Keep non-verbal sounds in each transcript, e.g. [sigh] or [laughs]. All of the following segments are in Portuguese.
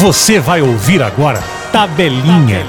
Você vai ouvir agora Tabelinha.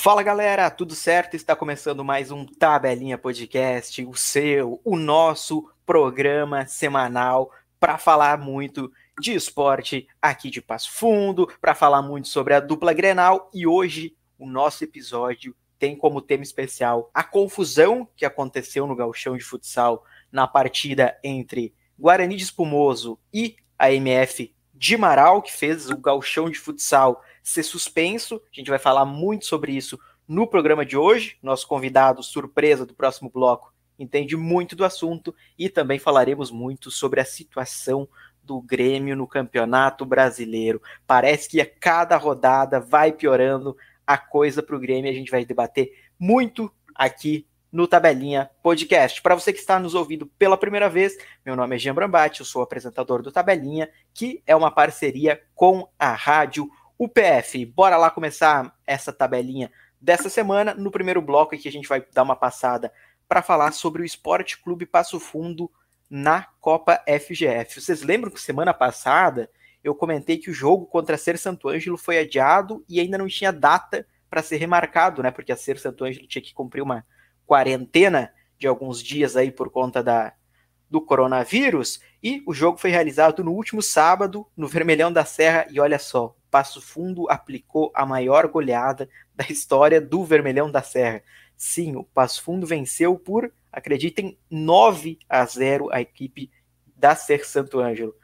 Fala galera, tudo certo? Está começando mais um Tabelinha Podcast, o seu, o nosso programa semanal para falar muito de esporte aqui de Passo Fundo, para falar muito sobre a dupla Grenal e hoje o nosso episódio tem como tema especial a confusão que aconteceu no gauchão de futsal na partida entre Guarani de Espumoso e a MF de Marau, que fez o galchão de futsal ser suspenso. A gente vai falar muito sobre isso no programa de hoje. Nosso convidado surpresa do próximo bloco entende muito do assunto e também falaremos muito sobre a situação do Grêmio no Campeonato Brasileiro. Parece que a cada rodada vai piorando a coisa para o Grêmio. A gente vai debater muito aqui no Tabelinha Podcast. Para você que está nos ouvindo pela primeira vez, meu nome é Jean Brambati, eu sou apresentador do Tabelinha, que é uma parceria com a Rádio UPF. Bora lá começar essa tabelinha dessa semana. No primeiro bloco aqui a gente vai dar uma passada para falar sobre o Esporte Clube Passo Fundo na Copa FGF. Vocês lembram que semana passada eu comentei que o jogo contra a Ser Santo Ângelo foi adiado e ainda não tinha data para ser remarcado, né? Porque a Ser Santo Ângelo tinha que cumprir uma quarentena de alguns dias aí por conta da, do coronavírus, e o jogo foi realizado no último sábado, no Vermelhão da Serra, e olha só, Passo Fundo aplicou a maior goleada [laughs] da história do Vermelhão da Serra. Sim, o Passo Fundo venceu por, acreditem, 9 a 0 a equipe da Ser Santo Ângelo.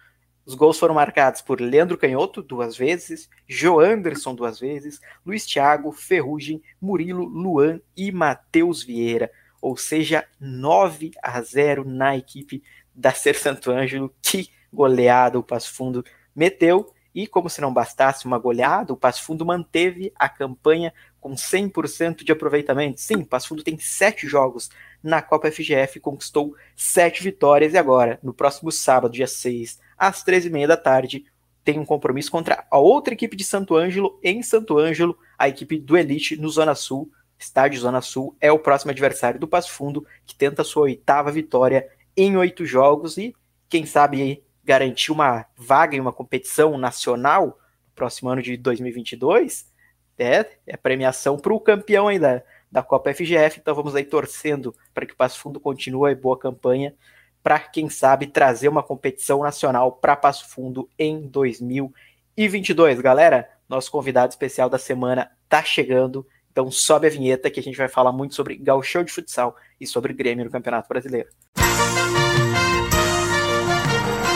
Os gols foram marcados por Leandro Canhoto, duas vezes, Joanderson, duas vezes, Luiz Thiago, Ferrugem, Murilo, Luan e Matheus Vieira. Ou seja, 9 a 0 na equipe da Ser Santo Ângelo. Que goleada o Passo Fundo meteu. E como se não bastasse uma goleada, o Passo Fundo manteve a campanha com 100% de aproveitamento. Sim, Passo Fundo tem sete jogos na Copa FGF, conquistou sete vitórias. E agora, no próximo sábado, dia 6, às 13h30 da tarde, tem um compromisso contra a outra equipe de Santo Ângelo, em Santo Ângelo, a equipe do Elite no Zona Sul. Estádio Zona Sul é o próximo adversário do Passo Fundo, que tenta sua oitava vitória em oito jogos e, quem sabe, garantir uma vaga em uma competição nacional no próximo ano de 2022. É, é premiação para o campeão ainda da Copa FGF. Então vamos aí torcendo para que o Passo Fundo continue a boa campanha para, quem sabe, trazer uma competição nacional para Passo Fundo em 2022. Galera, nosso convidado especial da semana está chegando, então sobe a vinheta que a gente vai falar muito sobre gauchão de futsal e sobre Grêmio no Campeonato Brasileiro.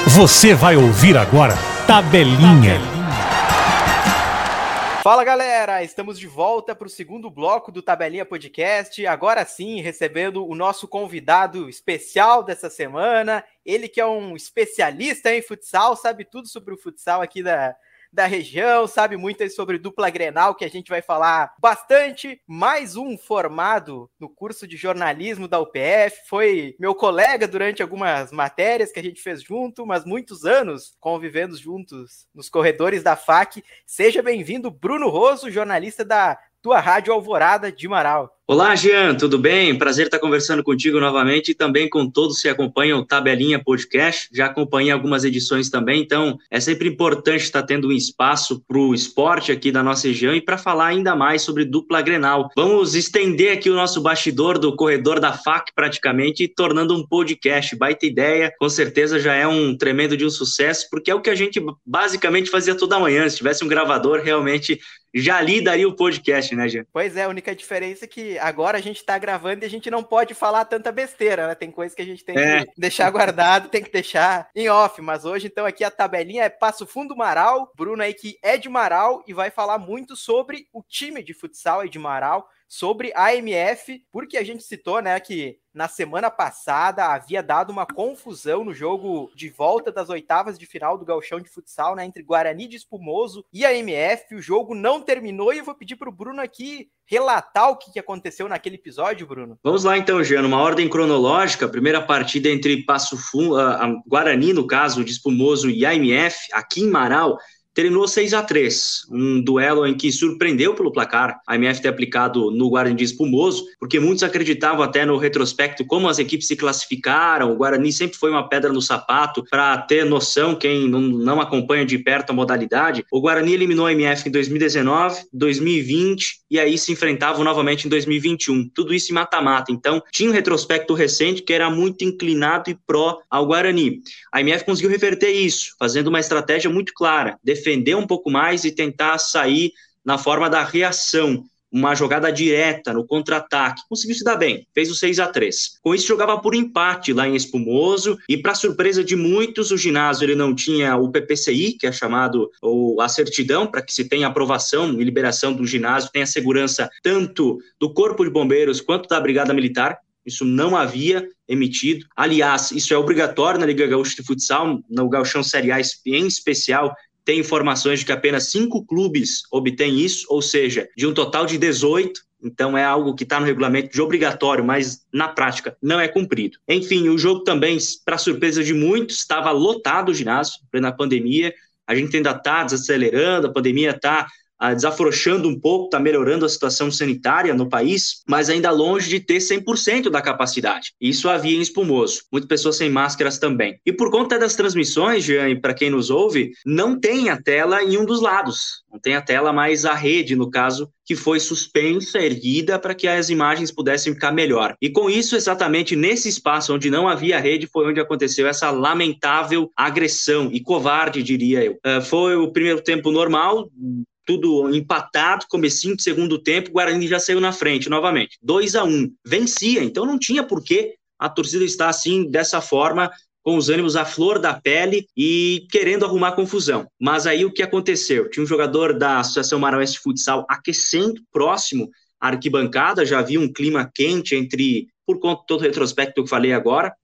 Você vai ouvir agora Tabelinha. Tabelinha. Fala galera, estamos de volta para o segundo bloco do Tabelinha Podcast. Agora sim, recebendo o nosso convidado especial dessa semana. Ele que é um especialista em futsal, sabe tudo sobre o futsal aqui da, da região, sabe muito sobre dupla Grenal, que a gente vai falar bastante. Mais um formado no curso de jornalismo da UPF, foi meu colega durante algumas matérias que a gente fez junto, mas muitos anos convivendo juntos nos corredores da FAC. Seja bem-vindo, Bruno Roso, jornalista da tua Rádio Alvorada de Marau. Olá, Jean, tudo bem? Prazer estar conversando contigo novamente e também com todos que acompanham o Tabelinha Podcast. Já acompanhei algumas edições também, então é sempre importante estar tendo um espaço para o esporte aqui da nossa região e para falar ainda mais sobre dupla Grenal. Vamos estender aqui o nosso bastidor do corredor da FAC praticamente, tornando um podcast. Baita ideia, com certeza já é um tremendo de um sucesso, porque é o que a gente basicamente fazia toda manhã. Se tivesse um gravador, realmente já ali daria o podcast, né, Jean? Pois é, a única diferença é que agora a gente está gravando e a gente não pode falar tanta besteira, né? Tem coisa que a gente tem é. que deixar guardado, tem que deixar em off. Mas hoje, então, aqui a tabelinha é Passo Fundo Maral. Bruno aí que é de Maral e vai falar muito sobre o time de futsal de Maral sobre a MF, porque a gente citou, né, que na semana passada havia dado uma confusão no jogo de volta das oitavas de final do Galchão de Futsal, né, entre Guarani de Espumoso e a MF. O jogo não terminou e eu vou pedir para o Bruno aqui relatar o que aconteceu naquele episódio, Bruno. Vamos lá então, Jean, uma ordem cronológica. Primeira partida entre Passo Fundo, a Guarani, no caso, de Espumoso e a MF, aqui em Marau, terminou 6 a 3 um duelo em que surpreendeu pelo placar. A MF ter aplicado no Guarani de Espumoso, porque muitos acreditavam até no retrospecto como as equipes se classificaram, o Guarani sempre foi uma pedra no sapato, para ter noção, quem não, acompanha de perto a modalidade, o Guarani eliminou a MF em 2019, 2020 e aí se enfrentavam novamente em 2021, tudo isso em mata-mata, então tinha um retrospecto recente que era muito inclinado e pró ao Guarani. A MF conseguiu reverter isso, fazendo uma estratégia muito clara, defender um pouco mais e tentar sair na forma da reação, uma jogada direta no contra-ataque. Conseguiu se dar bem, fez o 6 a 3 Com isso, jogava por empate lá em Espumoso, e para surpresa de muitos, o ginásio ele não tinha o PPCI, que é chamado ou a certidão, para que se tenha aprovação e liberação do ginásio, tenha segurança tanto do Corpo de Bombeiros quanto da Brigada Militar. Isso não havia emitido. Aliás, isso é obrigatório na Liga Gaúcha de Futsal, no Gauchão Série A em especial, tem informações de que apenas cinco clubes obtêm isso, ou seja, de um total de 18, então é algo que está no regulamento de obrigatório, mas na prática não é cumprido. Enfim, o jogo também, para surpresa de muitos, estava lotado o ginásio, na pandemia. A gente ainda está desacelerando, a pandemia está desafrouxando um pouco, está melhorando a situação sanitária no país, mas ainda longe de ter 100% da capacidade. Isso havia em Espumoso. Muitas pessoas sem máscaras também. E por conta das transmissões, Jean, para quem nos ouve, não tem a tela em um dos lados. Não tem a tela, mas a rede, no caso, que foi suspensa, erguida, para que as imagens pudessem ficar melhor. E com isso, exatamente nesse espaço onde não havia rede, foi onde aconteceu essa lamentável agressão, e covarde, diria eu. Uh, foi o primeiro tempo normal, tudo empatado, comecinho de segundo tempo, o Guarani já saiu na frente novamente. 2 a 1 um. Vencia, então não tinha por que a torcida estar assim, dessa forma, com os ânimos à flor da pele e querendo arrumar confusão. Mas aí o que aconteceu? Tinha um jogador da Associação Maranhense de Futsal aquecendo próximo à arquibancada, já havia um clima quente entre, por conta do todo o retrospecto que eu falei agora,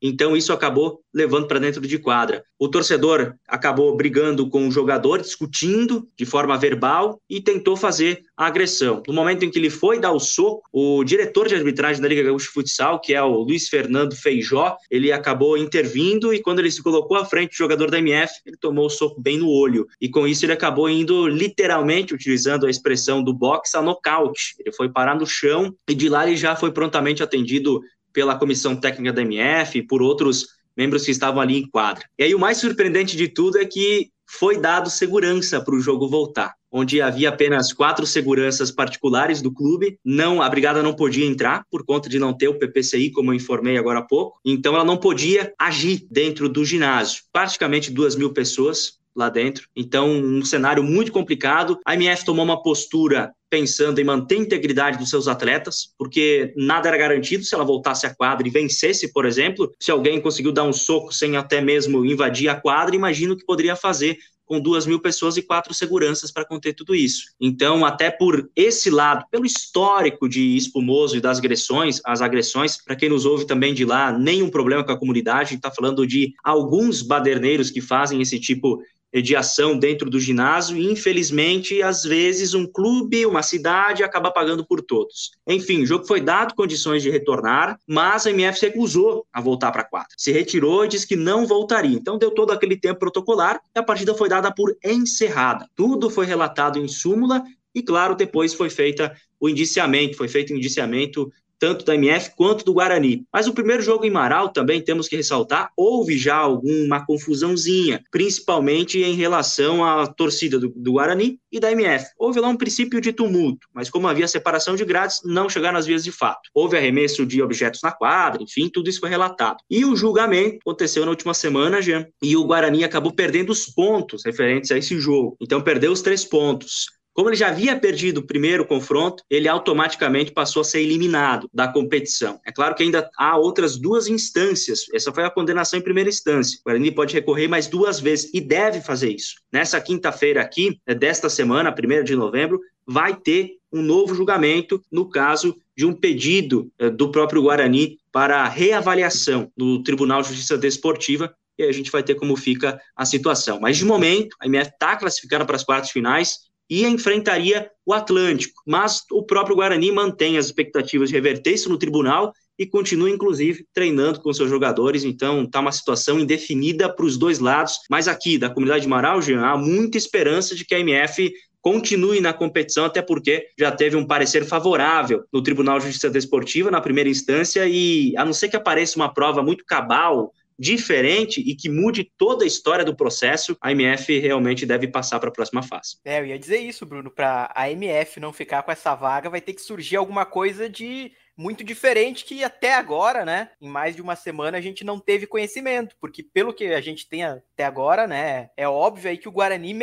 então isso acabou levando para dentro de quadra. O torcedor acabou brigando com o jogador, discutindo de forma verbal e tentou fazer a agressão. No momento em que ele foi dar o soco, o diretor de arbitragem da Liga Gaúcha Futsal, que é o Luiz Fernando Feijó, ele acabou intervindo e quando ele se colocou à frente do jogador da MF, ele tomou o soco bem no olho. E com isso ele acabou indo literalmente, utilizando a expressão do boxe, a nocaute. Ele foi parar no chão e de lá ele já foi prontamente atendido pela comissão técnica da MF, por outros membros que estavam ali em quadra. E aí o mais surpreendente de tudo é que foi dado segurança para o jogo voltar, onde havia apenas quatro seguranças particulares do clube. Não, a brigada não podia entrar por conta de não ter o PPCI, como eu informei agora há pouco. Então ela não podia agir dentro do ginásio. Praticamente duas mil pessoas lá dentro. Então, um cenário muito complicado. A MF tomou uma postura pensando em manter a integridade dos seus atletas, porque nada era garantido se ela voltasse à quadra e vencesse, por exemplo. Se alguém conseguiu dar um soco sem até mesmo invadir a quadra, imagino o que poderia fazer com duas mil pessoas e quatro seguranças para conter tudo isso. Então, até por esse lado, pelo histórico de Espumoso e das agressões, as agressões, para quem nos ouve também de lá, nenhum problema com a comunidade, a gente está falando de alguns baderneiros que fazem esse tipo de ação dentro do ginásio e, infelizmente, às vezes um clube, uma cidade acaba pagando por todos. Enfim, o jogo foi dado condições de retornar, mas a MF recusou a voltar para a quadra. Se retirou e disse que não voltaria. Então deu todo aquele tempo protocolar e a partida foi dada por encerrada. Tudo foi relatado em súmula e, claro, depois foi feita o indiciamento, foi feito o indiciamento tanto da MF quanto do Guarani. Mas o primeiro jogo em Marau também temos que ressaltar, houve já alguma confusãozinha, principalmente em relação à torcida do, do, Guarani e da MF. Houve lá um princípio de tumulto, mas como havia separação de grades, não chegaram às vias de fato. Houve arremesso de objetos na quadra, enfim, tudo isso foi relatado. E o julgamento aconteceu na última semana, Jean, e o Guarani acabou perdendo os pontos referentes a esse jogo. Então perdeu os três pontos. Como ele já havia perdido o primeiro confronto, ele automaticamente passou a ser eliminado da competição. É claro que ainda há outras duas instâncias. Essa foi a condenação em primeira instância. O Guarani pode recorrer mais duas vezes e deve fazer isso. Nessa quinta-feira aqui, é desta semana, 1 de novembro, vai ter um novo julgamento no caso de um pedido é, do próprio Guarani para reavaliação no Tribunal de Justiça Desportiva e a gente vai ter como fica a situação. Mas de momento, a MF está classificada para as quartas finais, e enfrentaria o Atlântico. Mas o próprio Guarani mantém as expectativas de reverter isso no tribunal e continua, inclusive, treinando com seus jogadores. Então, está uma situação indefinida para os dois lados. Mas aqui, da comunidade de Marau, Jean, há muita esperança de que a MF continue na competição, até porque já teve um parecer favorável no Tribunal de Justiça Desportiva na primeira instância, e a não ser que apareça uma prova muito cabal, diferente e que mude toda a história do processo, a MF realmente deve passar para a próxima fase. É, eu ia dizer isso, Bruno, para a MF não ficar com essa vaga, vai ter que surgir alguma coisa de muito diferente que até agora, né, em mais de uma semana a gente não teve conhecimento, porque pelo que a gente tem até agora, né, é óbvio aí que o Guarani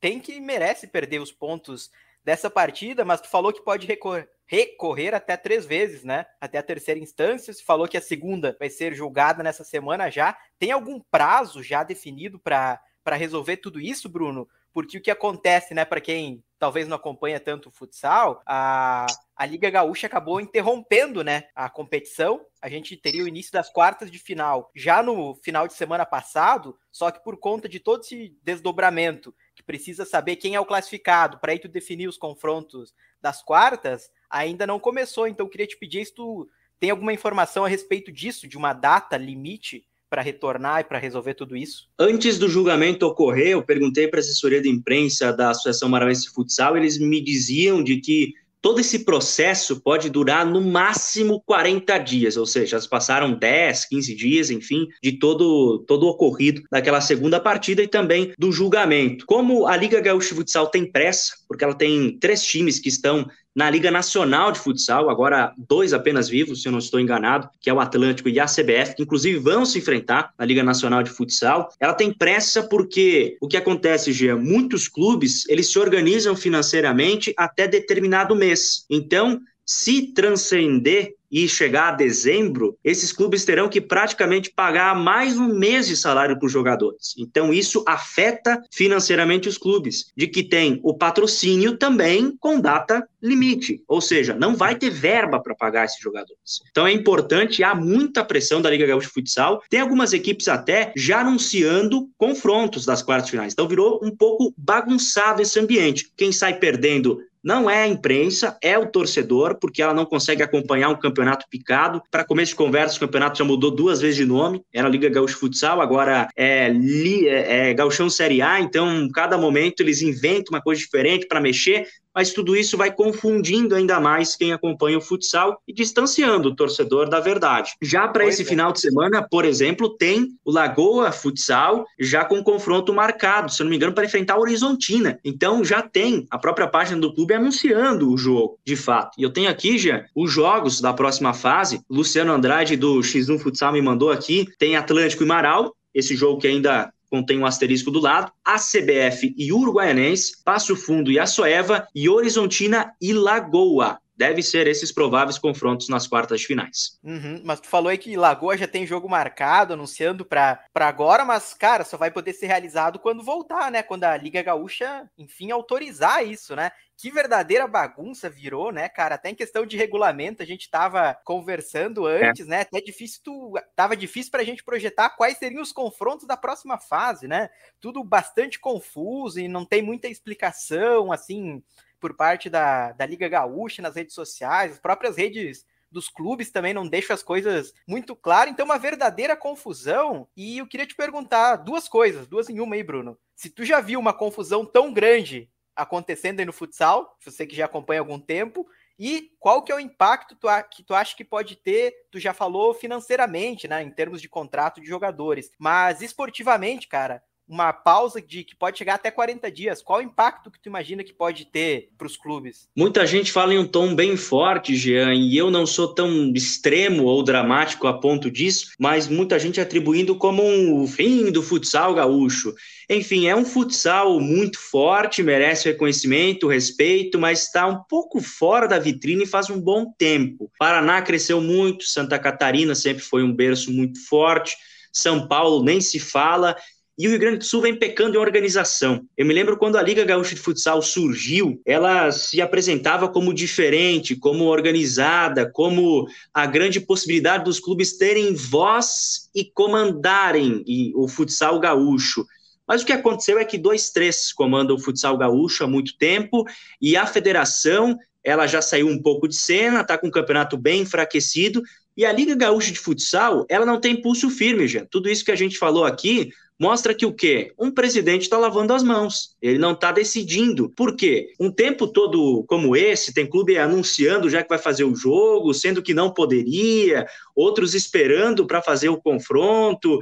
tem que merece perder os pontos dessa partida, mas tu falou que pode recorrer, recorrer até três vezes, né? Até a terceira instância. Você falou que a segunda vai ser julgada nessa semana já. Tem algum prazo já definido para resolver tudo isso, Bruno? Porque o que acontece, né, para quem talvez não acompanha tanto o futsal, a, a Liga Gaúcha acabou interrompendo, né, a competição. A gente teria o início das quartas de final já no final de semana passado, só que por conta de todo esse desdobramento que precisa saber quem é o classificado para aí tu definir os confrontos das quartas, ainda não começou. Então queria te pedir se tu tem alguma informação a respeito disso, de uma data limite para retornar e para resolver tudo isso? Antes do julgamento ocorrer, eu perguntei para a assessoria de imprensa da Associação Maranhense Futsal, eles me diziam de que todo esse processo pode durar no máximo 40 dias, ou seja, se passaram 10, 15 dias, enfim, de todo todo o ocorrido daquela segunda partida e também do julgamento. Como a Liga Gaúcha Futsal tem pressa, porque ela tem três times que estão na Liga Nacional de Futsal, agora dois apenas vivos, se eu não estou enganado, que é o Atlântico e a CBF, que inclusive vão se enfrentar na Liga Nacional de Futsal. Ela tem pressa porque o que acontece, Gia, muitos clubes, eles se organizam financeiramente até determinado mês. Então, se transcender e chegar a dezembro, esses clubes terão que praticamente pagar mais um mês de salário para os jogadores. Então, isso afeta financeiramente os clubes, de que tem o patrocínio também com data limite, ou seja, não vai ter verba para pagar esses jogadores. Então, é importante, há muita pressão da Liga Gaúcha de Futsal, tem algumas equipes até já anunciando confrontos das quartas finais. Então, virou um pouco bagunçado esse ambiente. Quem sai perdendo não é a imprensa, é o torcedor, porque ela não consegue acompanhar um campeonato picado. Para começo de conversa, o campeonato já mudou duas vezes de nome. Era Liga Gaúcha Futsal, agora é, é, é Gauchão Série A. Então, cada momento eles inventam uma coisa diferente para mexer mas tudo isso vai confundindo ainda mais quem acompanha o futsal e distanciando o torcedor da verdade. Já para esse é. final de semana, por exemplo, tem o Lagoa Futsal já com confronto marcado, se não me engano, para enfrentar a Horizontina. Então já tem a própria página do clube anunciando o jogo, de fato. E eu tenho aqui já os jogos da próxima fase. Luciano Andrade do X1 Futsal me mandou aqui. Tem Atlântico e Marau, esse jogo que ainda contém um asterisco do lado, a CBF e Uruguaianense, Passo Fundo e Açoeva e Horizontina e Lagoa. Deve ser esses prováveis confrontos nas quartas de finais. Uhum, mas tu falou aí que Lagoa já tem jogo marcado, anunciando para agora, mas, cara, só vai poder ser realizado quando voltar, né? Quando a Liga Gaúcha, enfim, autorizar isso, né? que verdadeira bagunça virou, né, cara? Até em questão de regulamento, a gente tava conversando é. antes, é. né? Até difícil, tu, tava difícil pra gente projetar quais seriam os confrontos da próxima fase, né? Tudo bastante confuso e não tem muita explicação, assim, por parte da, da Liga Gaúcha nas redes sociais, as próprias redes dos clubes também não deixam as coisas muito claras, então uma verdadeira confusão. E eu queria te perguntar duas coisas, duas em uma aí, Bruno. Se tu já viu uma confusão tão grande acontecendo aí no futsal, você que já acompanha há algum tempo, e qual que é o impacto tu, que tu acha que pode ter, tu já falou financeiramente, né, em termos de contrato de jogadores, mas esportivamente, cara, uma pausa de que pode chegar até 40 dias. Qual o impacto que tu imagina que pode ter para os clubes? Muita gente fala em um tom bem forte, Jean, e eu não sou tão extremo ou dramático a ponto disso, mas muita gente atribuindo como um fim do futsal gaúcho. Enfim, é um futsal muito forte, merece reconhecimento, respeito, mas está um pouco fora da vitrine faz um bom tempo. Paraná cresceu muito, Santa Catarina sempre foi um berço muito forte, São Paulo nem se fala, e o Rio Grande do Sul vem pecando em organização. Eu me lembro quando a Liga Gaúcha de Futsal surgiu, ela se apresentava como diferente, como organizada, como a grande possibilidade dos clubes terem voz e comandarem o futsal gaúcho. Mas o que aconteceu é que dois, três comandam o futsal gaúcho há muito tempo e a federação ela já saiu um pouco de cena, está com o campeonato bem enfraquecido E a Liga Gaúcha de Futsal, ela não tem pulso firme, já. Tudo isso que a gente falou aqui mostra que o quê? Um presidente está lavando as mãos, ele não está decidindo. Por quê? Um tempo todo como esse, tem clube anunciando já que vai fazer o jogo, sendo que não poderia, outros esperando para fazer o confronto,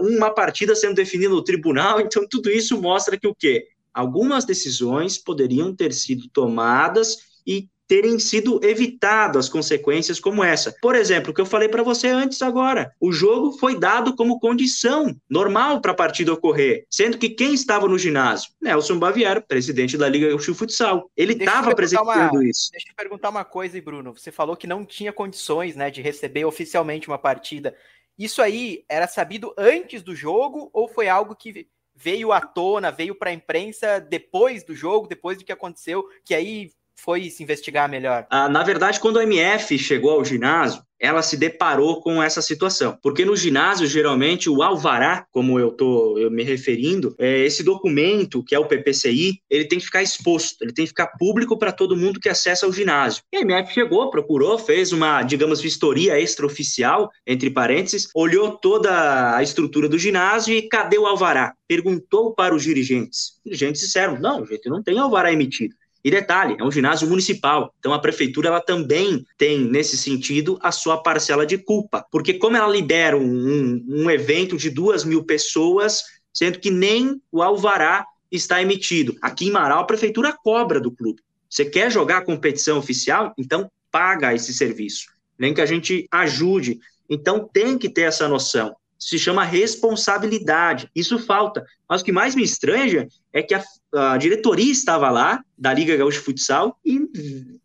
uma partida sendo definida no tribunal, [laughs] então tudo isso mostra que o quê? Algumas decisões poderiam ter sido tomadas e terem sido evitado as consequências como essa. Por exemplo, o que eu falei para você antes agora, o jogo foi dado como condição normal para a partida ocorrer, sendo que quem estava no ginásio? Nelson Baviera, presidente da Liga Gaúcha Futsal. Ele estava presenciando uma, isso. Deixa eu perguntar uma coisa, Bruno. Você falou que não tinha condições, né, de receber oficialmente uma partida. Isso aí era sabido antes do jogo ou foi algo que veio à tona, veio para a imprensa depois do jogo, depois do que aconteceu, que aí foi se investigar melhor? Ah, na verdade, quando a MF chegou ao ginásio, ela se deparou com essa situação. Porque no ginásio, geralmente, o alvará, como eu estou me referindo, é esse documento, que é o PPCI, ele tem que ficar exposto, ele tem que ficar público para todo mundo que acessa o ginásio. E a MF chegou, procurou, fez uma, digamos, vistoria extraoficial, entre parênteses, olhou toda a estrutura do ginásio e cadê o alvará? Perguntou para os dirigentes. Os dirigentes disseram, não, gente, não tem alvará emitido. E detalhe, é um ginásio municipal, então a prefeitura ela também tem, nesse sentido, a sua parcela de culpa, porque como ela libera um, um evento de duas mil pessoas, sendo que nem o alvará está emitido. Aqui em Marau, a prefeitura cobra do clube. Você quer jogar a competição oficial? Então paga esse serviço. Nem que a gente ajude. Então tem que ter essa noção se chama responsabilidade. Isso falta. Mas o que mais me estranha é que a, a diretoria estava lá, da Liga Gaúcha de Futsal, e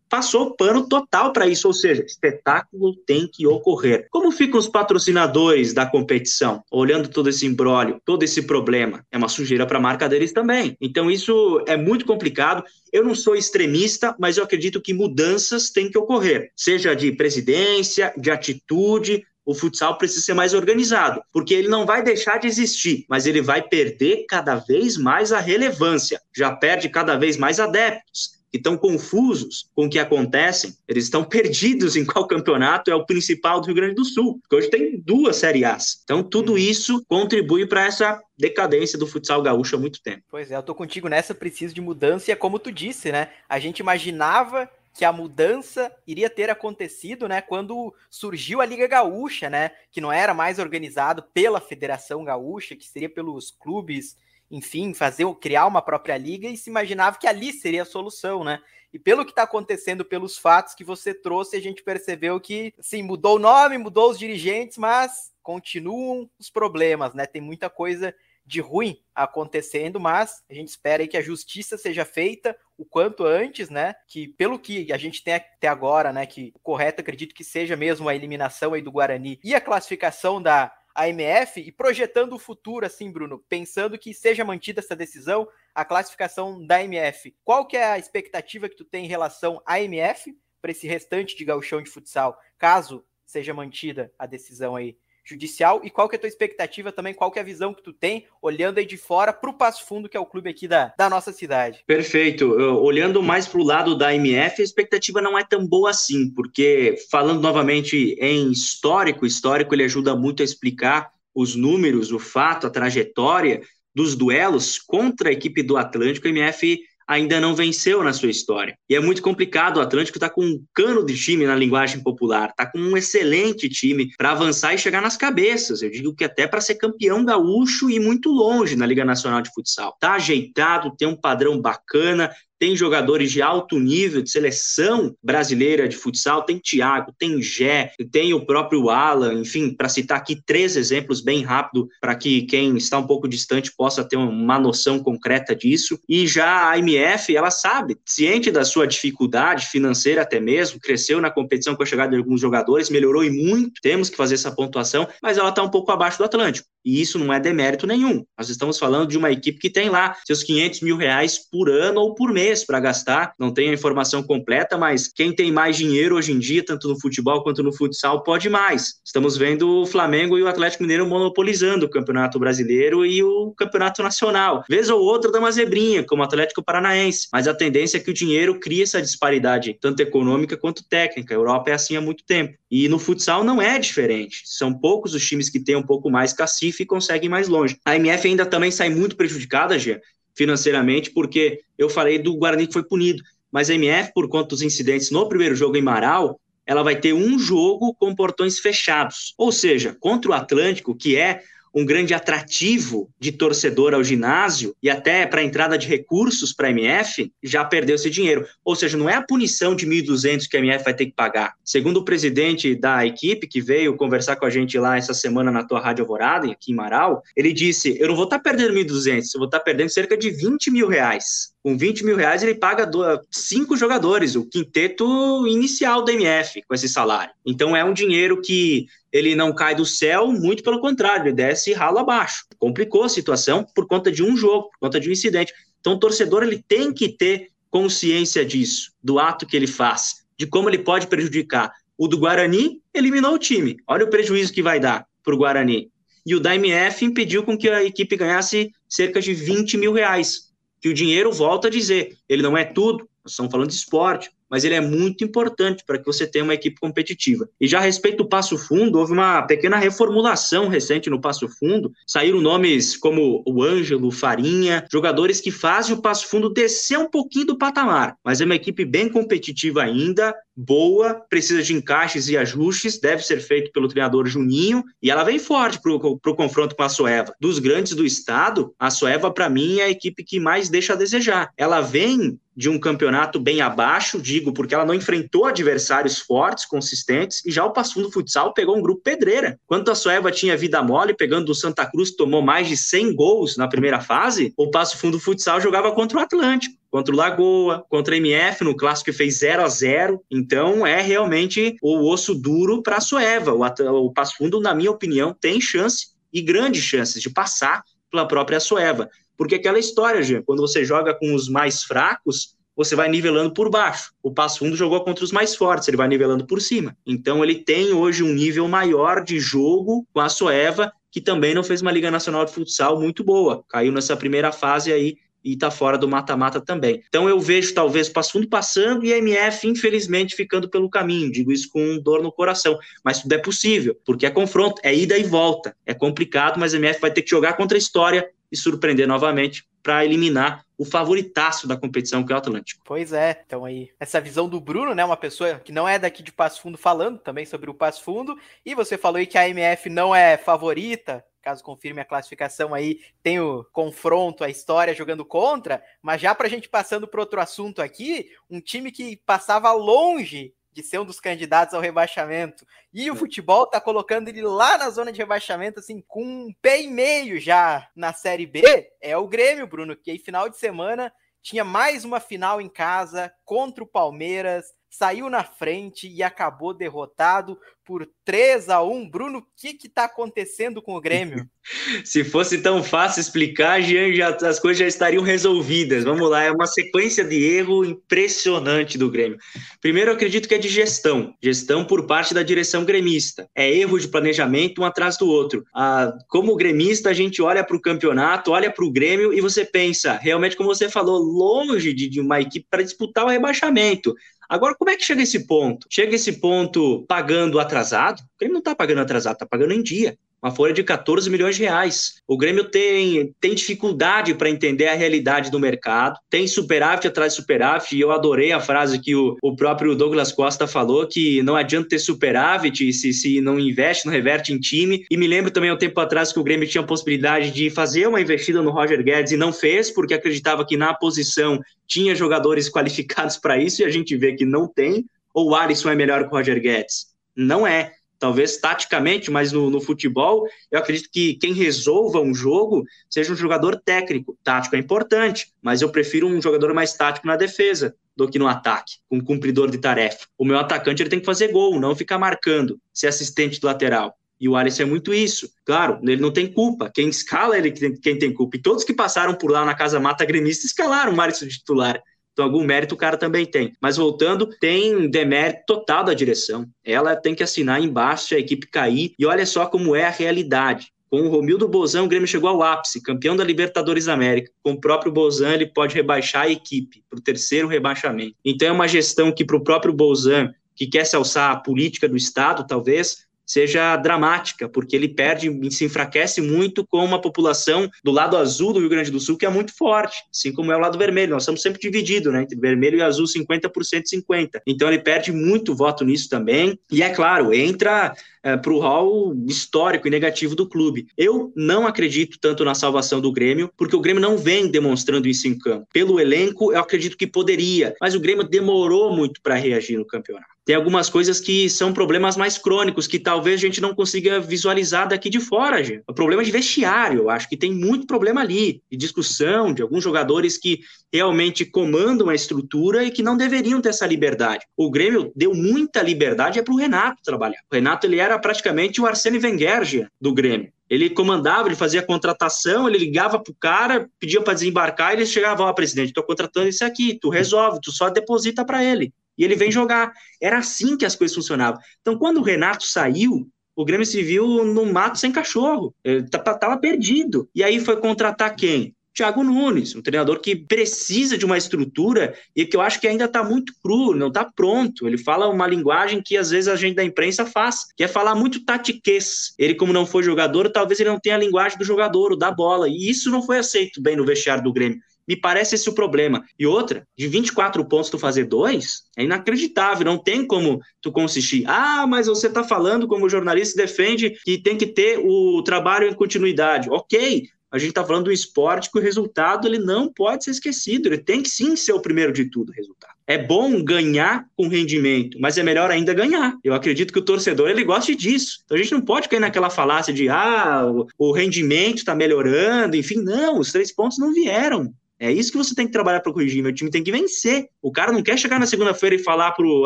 passou pano total para isso, ou seja, espetáculo tem que ocorrer. Como ficam os patrocinadores da competição, olhando todo esse embrólio, todo esse problema? É uma sujeira para a marca deles também. Então isso é muito complicado. Eu não sou extremista, mas eu acredito que mudanças têm que ocorrer, seja de presidência, de atitude, o futsal precisa ser mais organizado, porque ele não vai deixar de existir, mas ele vai perder cada vez mais a relevância, já perde cada vez mais adeptos que estão confusos com o que acontecem, eles estão perdidos em qual campeonato é o principal do Rio Grande do Sul, porque hoje tem duas Série As. Então, tudo uhum. isso contribui para essa decadência do futsal gaúcho há muito tempo. Pois é, eu tô contigo nessa, preciso de mudança, e é como tu disse, né? A gente imaginava que a mudança iria ter acontecido, né, quando surgiu a Liga Gaúcha, né, que não era mais organizado pela Federação Gaúcha, que seria pelos clubes, enfim, fazer criar uma própria liga e se imaginava que ali seria a solução, né? E pelo que está acontecendo, pelos fatos que você trouxe, a gente percebeu que, sim, mudou o nome, mudou os dirigentes, mas continuam os problemas, né? Tem muita coisa de ruim acontecendo, mas a gente espera que a justiça seja feita o quanto antes, né? Que pelo que a gente tem até agora, né? Que o correto acredito que seja mesmo a eliminação aí do Guarani e a classificação da AMF e projetando o futuro, assim, Bruno, pensando que seja mantida essa decisão, a classificação da AMF. Qual que é a expectativa que tu tem em relação à AMF para esse restante de gauchão de futsal, caso seja mantida a decisão aí judicial e qual que é a tua expectativa também, qual que é a visão que tu tem olhando aí de fora para o Passo Fundo, que é o clube aqui da, da nossa cidade. Perfeito. Olhando mais para o lado da MF, a expectativa não é tão boa assim, porque falando novamente em histórico, histórico ele ajuda muito a explicar os números, o fato, a trajetória dos duelos contra a equipe do Atlântico, a MF ainda não venceu na sua história. E é muito complicado. O Atlântico está com um cano de time na linguagem popular, está com um excelente time para avançar e chegar nas cabeças. Eu digo que até para ser campeão gaúcho e muito longe na Liga Nacional de Futsal. Tá ajeitado, tem um padrão bacana, tem jogadores de alto nível de seleção brasileira de futsal, tem Thiago, tem Gé, tem o próprio Alan, enfim, para citar aqui três exemplos bem rápido para que quem está um pouco distante possa ter uma noção concreta disso. E já a IMF, ela sabe, ciente da sua dificuldade financeira até mesmo, cresceu na competição com a chegada de alguns jogadores, melhorou e muito, temos que fazer essa pontuação, mas ela está um pouco abaixo do Atlântico. E isso não é demérito nenhum. Nós estamos falando de uma equipe que tem lá seus 500 mil reais por ano ou por mês para gastar, não tenho a informação completa, mas quem tem mais dinheiro hoje em dia, tanto no futebol quanto no futsal, pode mais. Estamos vendo o Flamengo e o Atlético Mineiro monopolizando o Campeonato Brasileiro e o Campeonato Nacional. Vez ou outra dá uma zebrinha, como o Atlético Paranaense, mas a tendência é que o dinheiro crie essa disparidade, tanto econômica quanto técnica. A Europa é assim há muito tempo. E no futsal não é diferente. São poucos os times que têm um pouco mais cacife e conseguem mais longe. A MF ainda também sai muito prejudicada, Gê, financeiramente, porque eu falei do Guarani que foi punido, mas a MF, por conta dos incidentes no primeiro jogo em Marau, ela vai ter um jogo com portões fechados. Ou seja, contra o Atlântico, que é um grande atrativo de torcedor ao ginásio e até para a entrada de recursos para a MF, já perdeu esse dinheiro. Ou seja, não é a punição de 1.200 que a MF vai ter que pagar. Segundo o presidente da equipe, que veio conversar com a gente lá essa semana na tua Rádio Alvorada, aqui em Marau, ele disse: Eu não vou estar tá perdendo 1.200, eu vou estar tá perdendo cerca de 20 mil reais. Com 20 mil reais, ele paga cinco jogadores, o quinteto inicial do MF, com esse salário. Então, é um dinheiro que ele não cai do céu, muito pelo contrário, ele desce ralo abaixo. Complicou a situação por conta de um jogo, por conta de um incidente. Então, o torcedor ele tem que ter consciência disso, do ato que ele faz, de como ele pode prejudicar. O do Guarani eliminou o time. Olha o prejuízo que vai dar para o Guarani. E o da MF impediu com que a equipe ganhasse cerca de 20 mil reais. Que o dinheiro, volta a dizer, ele não é tudo, nós estamos falando de esporte, mas ele é muito importante para que você tenha uma equipe competitiva. E já a respeito do Passo Fundo, houve uma pequena reformulação recente no Passo Fundo. Saíram nomes como o Ângelo, Farinha, jogadores que fazem o Passo Fundo descer um pouquinho do patamar, mas é uma equipe bem competitiva ainda, boa, precisa de encaixes e ajustes, deve ser feito pelo treinador Juninho, e ela vem forte para o confronto com a Soeva. Dos grandes do estado, a Soeva, para mim, é a equipe que mais deixa a desejar. Ela vem de um campeonato bem abaixo, digo, porque ela não enfrentou adversários fortes, consistentes, e já o Passo Fundo Futsal pegou um grupo pedreira. Quanto a Soeva tinha vida mole, pegando o Santa Cruz, tomou mais de 100 gols na primeira fase, o Passo Fundo Futsal jogava contra o Atlântico contra o Lagoa, contra a MF no clássico que fez 0 a 0 Então é realmente o osso duro para a Soeva. O, o Passo Fundo, na minha opinião, tem chance e grandes chances de passar pela própria Soeva. Porque aquela história, Jean, quando você joga com os mais fracos, você vai nivelando por baixo. O Passo Fundo jogou contra os mais fortes, ele vai nivelando por cima. Então ele tem hoje um nível maior de jogo com a Soeva, que também não fez uma Liga Nacional de Futsal muito boa. Caiu nessa primeira fase aí e está fora do mata-mata também. Então eu vejo talvez o Passo Fundo passando e a MF, infelizmente, ficando pelo caminho. Digo isso com dor no coração, mas tudo é possível, porque é confronto, é ida e volta. É complicado, mas a MF vai ter que jogar contra a história e surpreender novamente para eliminar o favoritaço da competição, que é o Atlântico. Pois é, então aí, essa visão do Bruno, né, uma pessoa que não é daqui de Passo Fundo falando também sobre o Passo Fundo, e você falou aí que a MF não é favorita, caso confirme a classificação aí, tem o confronto, a história jogando contra, mas já para a gente passando para outro assunto aqui, um time que passava longe de ser um dos candidatos ao rebaixamento. E o futebol tá colocando ele lá na zona de rebaixamento, assim, com um pé e meio já na Série B. É o Grêmio, Bruno, que aí final de semana tinha mais uma final em casa contra o Palmeiras saiu na frente e acabou derrotado por 3 a 1 Bruno, o que está acontecendo com o Grêmio? [laughs] Se fosse tão fácil explicar, Jean, já, as coisas já estariam resolvidas. Vamos lá, é uma sequência de erro impressionante do Grêmio. Primeiro, eu acredito que é de gestão, gestão por parte da direção gremista. É erro de planejamento um atrás do outro. Ah, como gremista, a gente olha para o campeonato, olha para o Grêmio e você pensa, realmente, como você falou, longe de, de uma equipe para disputar o rebaixamento. Agora, como é que chega esse ponto? Chega esse ponto pagando atrasado? O Grêmio não está pagando atrasado, está pagando em dia uma folha de 14 milhões de reais. O Grêmio tem, tem dificuldade para entender a realidade do mercado, tem superávit atrás de superávit, e eu adorei a frase que o, o próprio Douglas Costa falou, que não adianta ter superávit se, se não investe, não reverte em time, e me lembro também um tempo atrás que o Grêmio tinha a possibilidade de fazer uma investida no Roger Guedes e não fez, porque acreditava que na posição tinha jogadores [laughs] qualificados para isso, e a gente vê que não tem, ou o Alisson é melhor que o Roger Guedes? Não é talvez taticamente, mas no, no, futebol, eu acredito que quem resolva um jogo seja um jogador técnico. Tático é importante, mas eu prefiro um jogador mais tático na defesa do que no ataque, um cumpridor de tarefa. O meu atacante ele tem que fazer gol, não ficar marcando, ser assistente do lateral. E o Alisson é muito isso. Claro, ele não tem culpa. Quem escala ele quem tem culpa. E todos que passaram por lá na Casa Mata Gremista escalaram o Alisson de titular. Então, algum mérito o cara também tem. Mas voltando, tem demérito total da direção. Ela tem que assinar embaixo a equipe cair. E olha só como é a realidade. Com o Romildo Bozan, o Grêmio chegou ao ápice, campeão da Libertadores da América. Com o próprio Bozan, ele pode rebaixar a equipe para o terceiro rebaixamento. Então é uma gestão que, para o próprio Bozan, que quer se alçar a política do Estado, talvez, seja dramática, porque ele perde e se enfraquece muito com uma população do lado azul do Rio Grande do Sul que é muito forte, assim como é o lado vermelho. Nós estamos sempre divididos, né, entre vermelho e azul, 50% 50. Então ele perde muito voto nisso também. E é claro, entra é, para o rol histórico e negativo do clube. Eu não acredito tanto na salvação do Grêmio, porque o Grêmio não vem demonstrando isso em campo. Pelo elenco, eu acredito que poderia, mas o Grêmio demorou muito para reagir no campeonato tem algumas coisas que são problemas mais crônicos, que talvez a gente não consiga visualizar daqui de fora, gente. O problema de vestiário, eu acho que tem muito problema ali, de discussão, de alguns jogadores que realmente comandam a estrutura e que não deveriam ter essa liberdade. O Grêmio deu muita liberdade é para o Renato trabalhar. O Renato ele era praticamente o Arsene Wenger do Grêmio. Ele comandava, ele fazia contratação, ele ligava pro cara, pedia para desembarcar, e ele chegava, ó, oh, presidente, tô contratando isso aqui, tu resolve, tu só deposita para ele e ele vem jogar. Era assim que as coisas funcionavam. Então, quando o Renato saiu, o Grêmio se viu no mato sem cachorro. Ele estava perdido. E aí foi contratar quem? Thiago Nunes, um treinador que precisa de uma estrutura e que eu acho que ainda está muito cru, não está pronto. Ele fala uma linguagem que às vezes a gente da imprensa faz, que é falar muito tatiquês. Ele, como não foi jogador, talvez ele não tenha a linguagem do jogador, da bola. E isso não foi aceito bem no vestiário do Grêmio. Me parece esse o problema. E outra, de 24 pontos tu fazer dois, é inacreditável, não tem como tu consistir. Ah, mas você está falando como jornalista defende que tem que ter o trabalho em continuidade. Ok, a gente está falando do esporte que o resultado ele não pode ser esquecido, ele tem que sim ser o primeiro de tudo, resultado. É bom ganhar com rendimento, mas é melhor ainda ganhar. Eu acredito que o torcedor ele goste disso. Então a gente não pode cair naquela falácia de ah, o rendimento está melhorando, enfim, não, os três pontos não vieram. É isso que você tem que trabalhar para corrigir. Meu time tem que vencer. O cara não quer chegar na segunda-feira e falar pro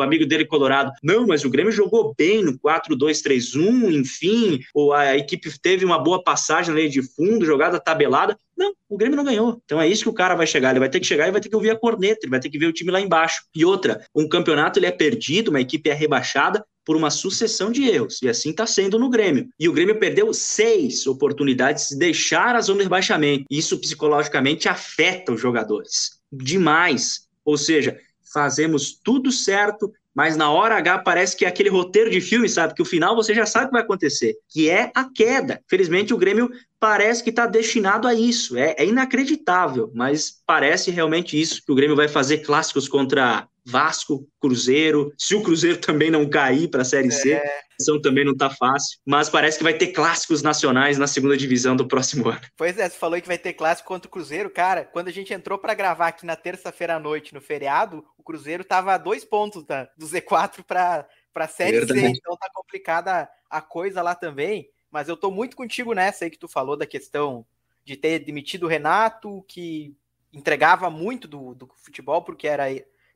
amigo dele colorado: não, mas o Grêmio jogou bem no 4-2-3-1, enfim, ou a equipe teve uma boa passagem na linha de fundo, jogada tabelada. Não, o Grêmio não ganhou. Então é isso que o cara vai chegar. Ele vai ter que chegar e vai ter que ouvir a corneta, ele vai ter que ver o time lá embaixo. E outra, um campeonato ele é perdido, uma equipe é rebaixada por uma sucessão de erros. E assim está sendo no Grêmio. E o Grêmio perdeu seis oportunidades de deixar a zona de rebaixamento. Isso psicologicamente afeta os jogadores demais. Ou seja, fazemos tudo certo, mas na hora H parece que é aquele roteiro de filme, sabe? Que o final você já sabe o que vai acontecer, que é a queda. Felizmente o Grêmio parece que está destinado a isso. É, é, inacreditável, mas parece realmente isso que o Grêmio vai fazer clássicos contra Vasco, Cruzeiro. Se o Cruzeiro também não cair para a Série C, é. A situação também não está fácil. Mas parece que vai ter clássicos nacionais na segunda divisão do próximo ano. Pois é, você falou que vai ter clássico contra o Cruzeiro. Cara, quando a gente entrou para gravar aqui na terça-feira à noite, no feriado, o Cruzeiro estava a dois pontos da, do Z4 para a Série Verdade. C. Então tá complicada a coisa lá também. Mas eu tô muito contigo nessa aí que tu falou da questão de ter demitido o Renato, que entregava muito do, do futebol, porque era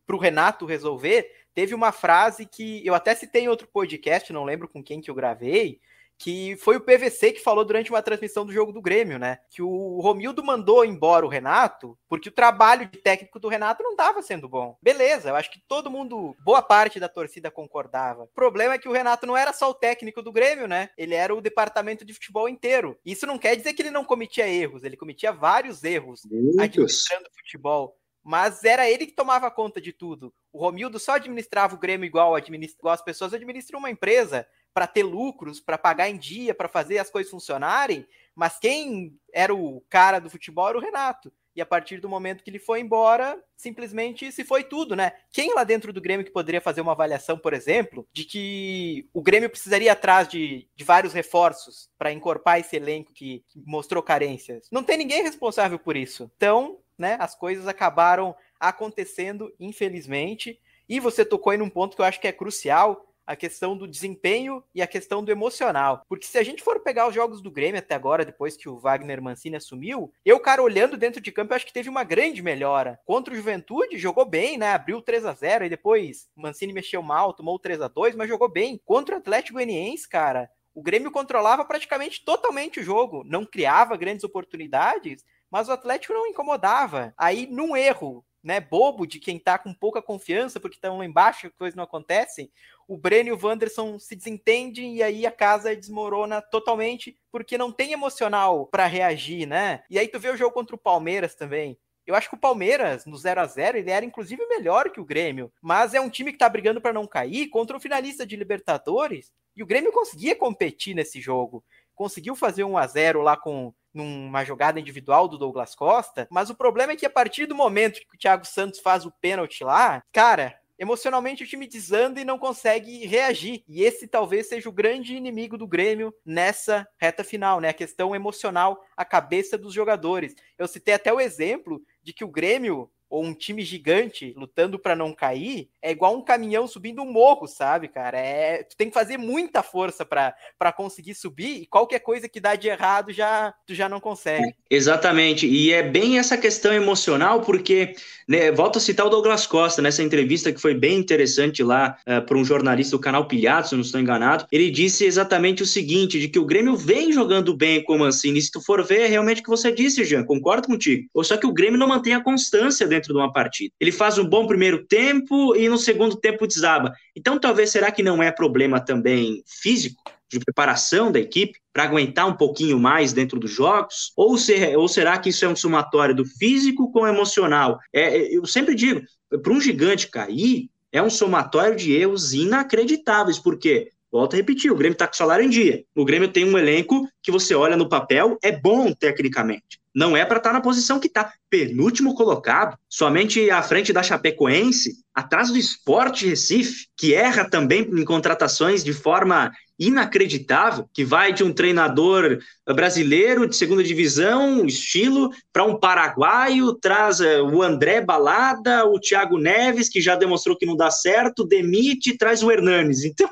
para o Renato resolver, teve uma frase que eu até citei em outro podcast, não lembro com quem que eu gravei, que foi o PVC que falou durante uma transmissão do jogo do Grêmio, né? Que o Romildo mandou embora o Renato porque o trabalho de técnico do Renato não estava sendo bom. Beleza, eu acho que todo mundo, boa parte da torcida concordava. O problema é que o Renato não era só o técnico do Grêmio, né? Ele era o departamento de futebol inteiro. Isso não quer dizer que ele não cometia erros, ele cometia vários erros Muitos. administrando futebol mas era ele que tomava conta de tudo. O Romildo só administrava o Grêmio igual, administra, igual as pessoas administram uma empresa para ter lucros, para pagar em dia, para fazer as coisas funcionarem, mas quem era o cara do futebol era o Renato. E a partir do momento que ele foi embora, simplesmente se foi tudo, né? Quem lá dentro do Grêmio que poderia fazer uma avaliação, por exemplo, de que o Grêmio precisaria atrás de, de vários reforços para encorpar esse elenco que, que mostrou carências? Não tem ninguém responsável por isso. Então, né? As coisas acabaram acontecendo, infelizmente. E você tocou aí num ponto que eu acho que é crucial, a questão do desempenho e a questão do emocional. Porque se a gente for pegar os jogos do Grêmio até agora, depois que o Wagner Mancini assumiu, eu, cara, olhando dentro de campo, eu acho que teve uma grande melhora. Contra o Juventude, jogou bem, né? Abriu 3 a 0 e depois Mancini mexeu mal, tomou 3 a 2 mas jogou bem. Contra o Atlético Goianiense, cara, o Grêmio controlava praticamente totalmente o jogo, não criava grandes oportunidades, mas o Atlético não incomodava. Aí, num erro né, bobo de quem tá com pouca confiança porque estão lá embaixo, coisas não acontecem, o Breno e o Wanderson se desentendem e aí a casa desmorona totalmente porque não tem emocional para reagir, né? E aí tu vê o jogo contra o Palmeiras também. Eu acho que o Palmeiras, no 0 a 0 ele era inclusive melhor que o Grêmio. Mas é um time que tá brigando para não cair contra o finalista de Libertadores. E o Grêmio conseguia competir nesse jogo. Conseguiu fazer 1 a 0 lá com numa jogada individual do Douglas Costa, mas o problema é que a partir do momento que o Thiago Santos faz o pênalti lá, cara, emocionalmente o time desanda e não consegue reagir. E esse talvez seja o grande inimigo do Grêmio nessa reta final, né? A questão emocional, a cabeça dos jogadores. Eu citei até o exemplo de que o Grêmio ou um time gigante lutando para não cair, é igual um caminhão subindo um morro, sabe, cara? É, tu tem que fazer muita força para conseguir subir e qualquer coisa que dá de errado já tu já não consegue. Exatamente. E é bem essa questão emocional, porque né, volto a citar o Douglas Costa nessa entrevista que foi bem interessante lá uh, eh, para um jornalista do canal Pilhato, se não estou enganado. Ele disse exatamente o seguinte: de que o Grêmio vem jogando bem com o Mancini. Se tu for ver, é realmente o que você disse, Jean, concordo contigo. Só que o Grêmio não mantém a constância dentro dentro de uma partida. Ele faz um bom primeiro tempo e no segundo tempo desaba. Então, talvez será que não é problema também físico? de preparação da equipe para aguentar um pouquinho mais dentro dos jogos? Ou, ou será que isso é um somatório do físico com emocional? É, é eu sempre digo, para um gigante cair, é um somatório de erros inacreditáveis, porque Volto a repetir, o Grêmio está com salário em dia. O Grêmio tem um elenco que você olha no papel, é bom tecnicamente. Não é para estar tá na posição que está. Penúltimo colocado, somente à frente da Chapecoense, atrás do Esporte Recife, que erra também em contratações de forma inacreditável, que vai de um treinador brasileiro de segunda divisão, estilo, para um paraguaio, traz eh, o André Balada, o Thiago Neves, que já demonstrou que não dá certo, demite, traz o Hernanes. Então,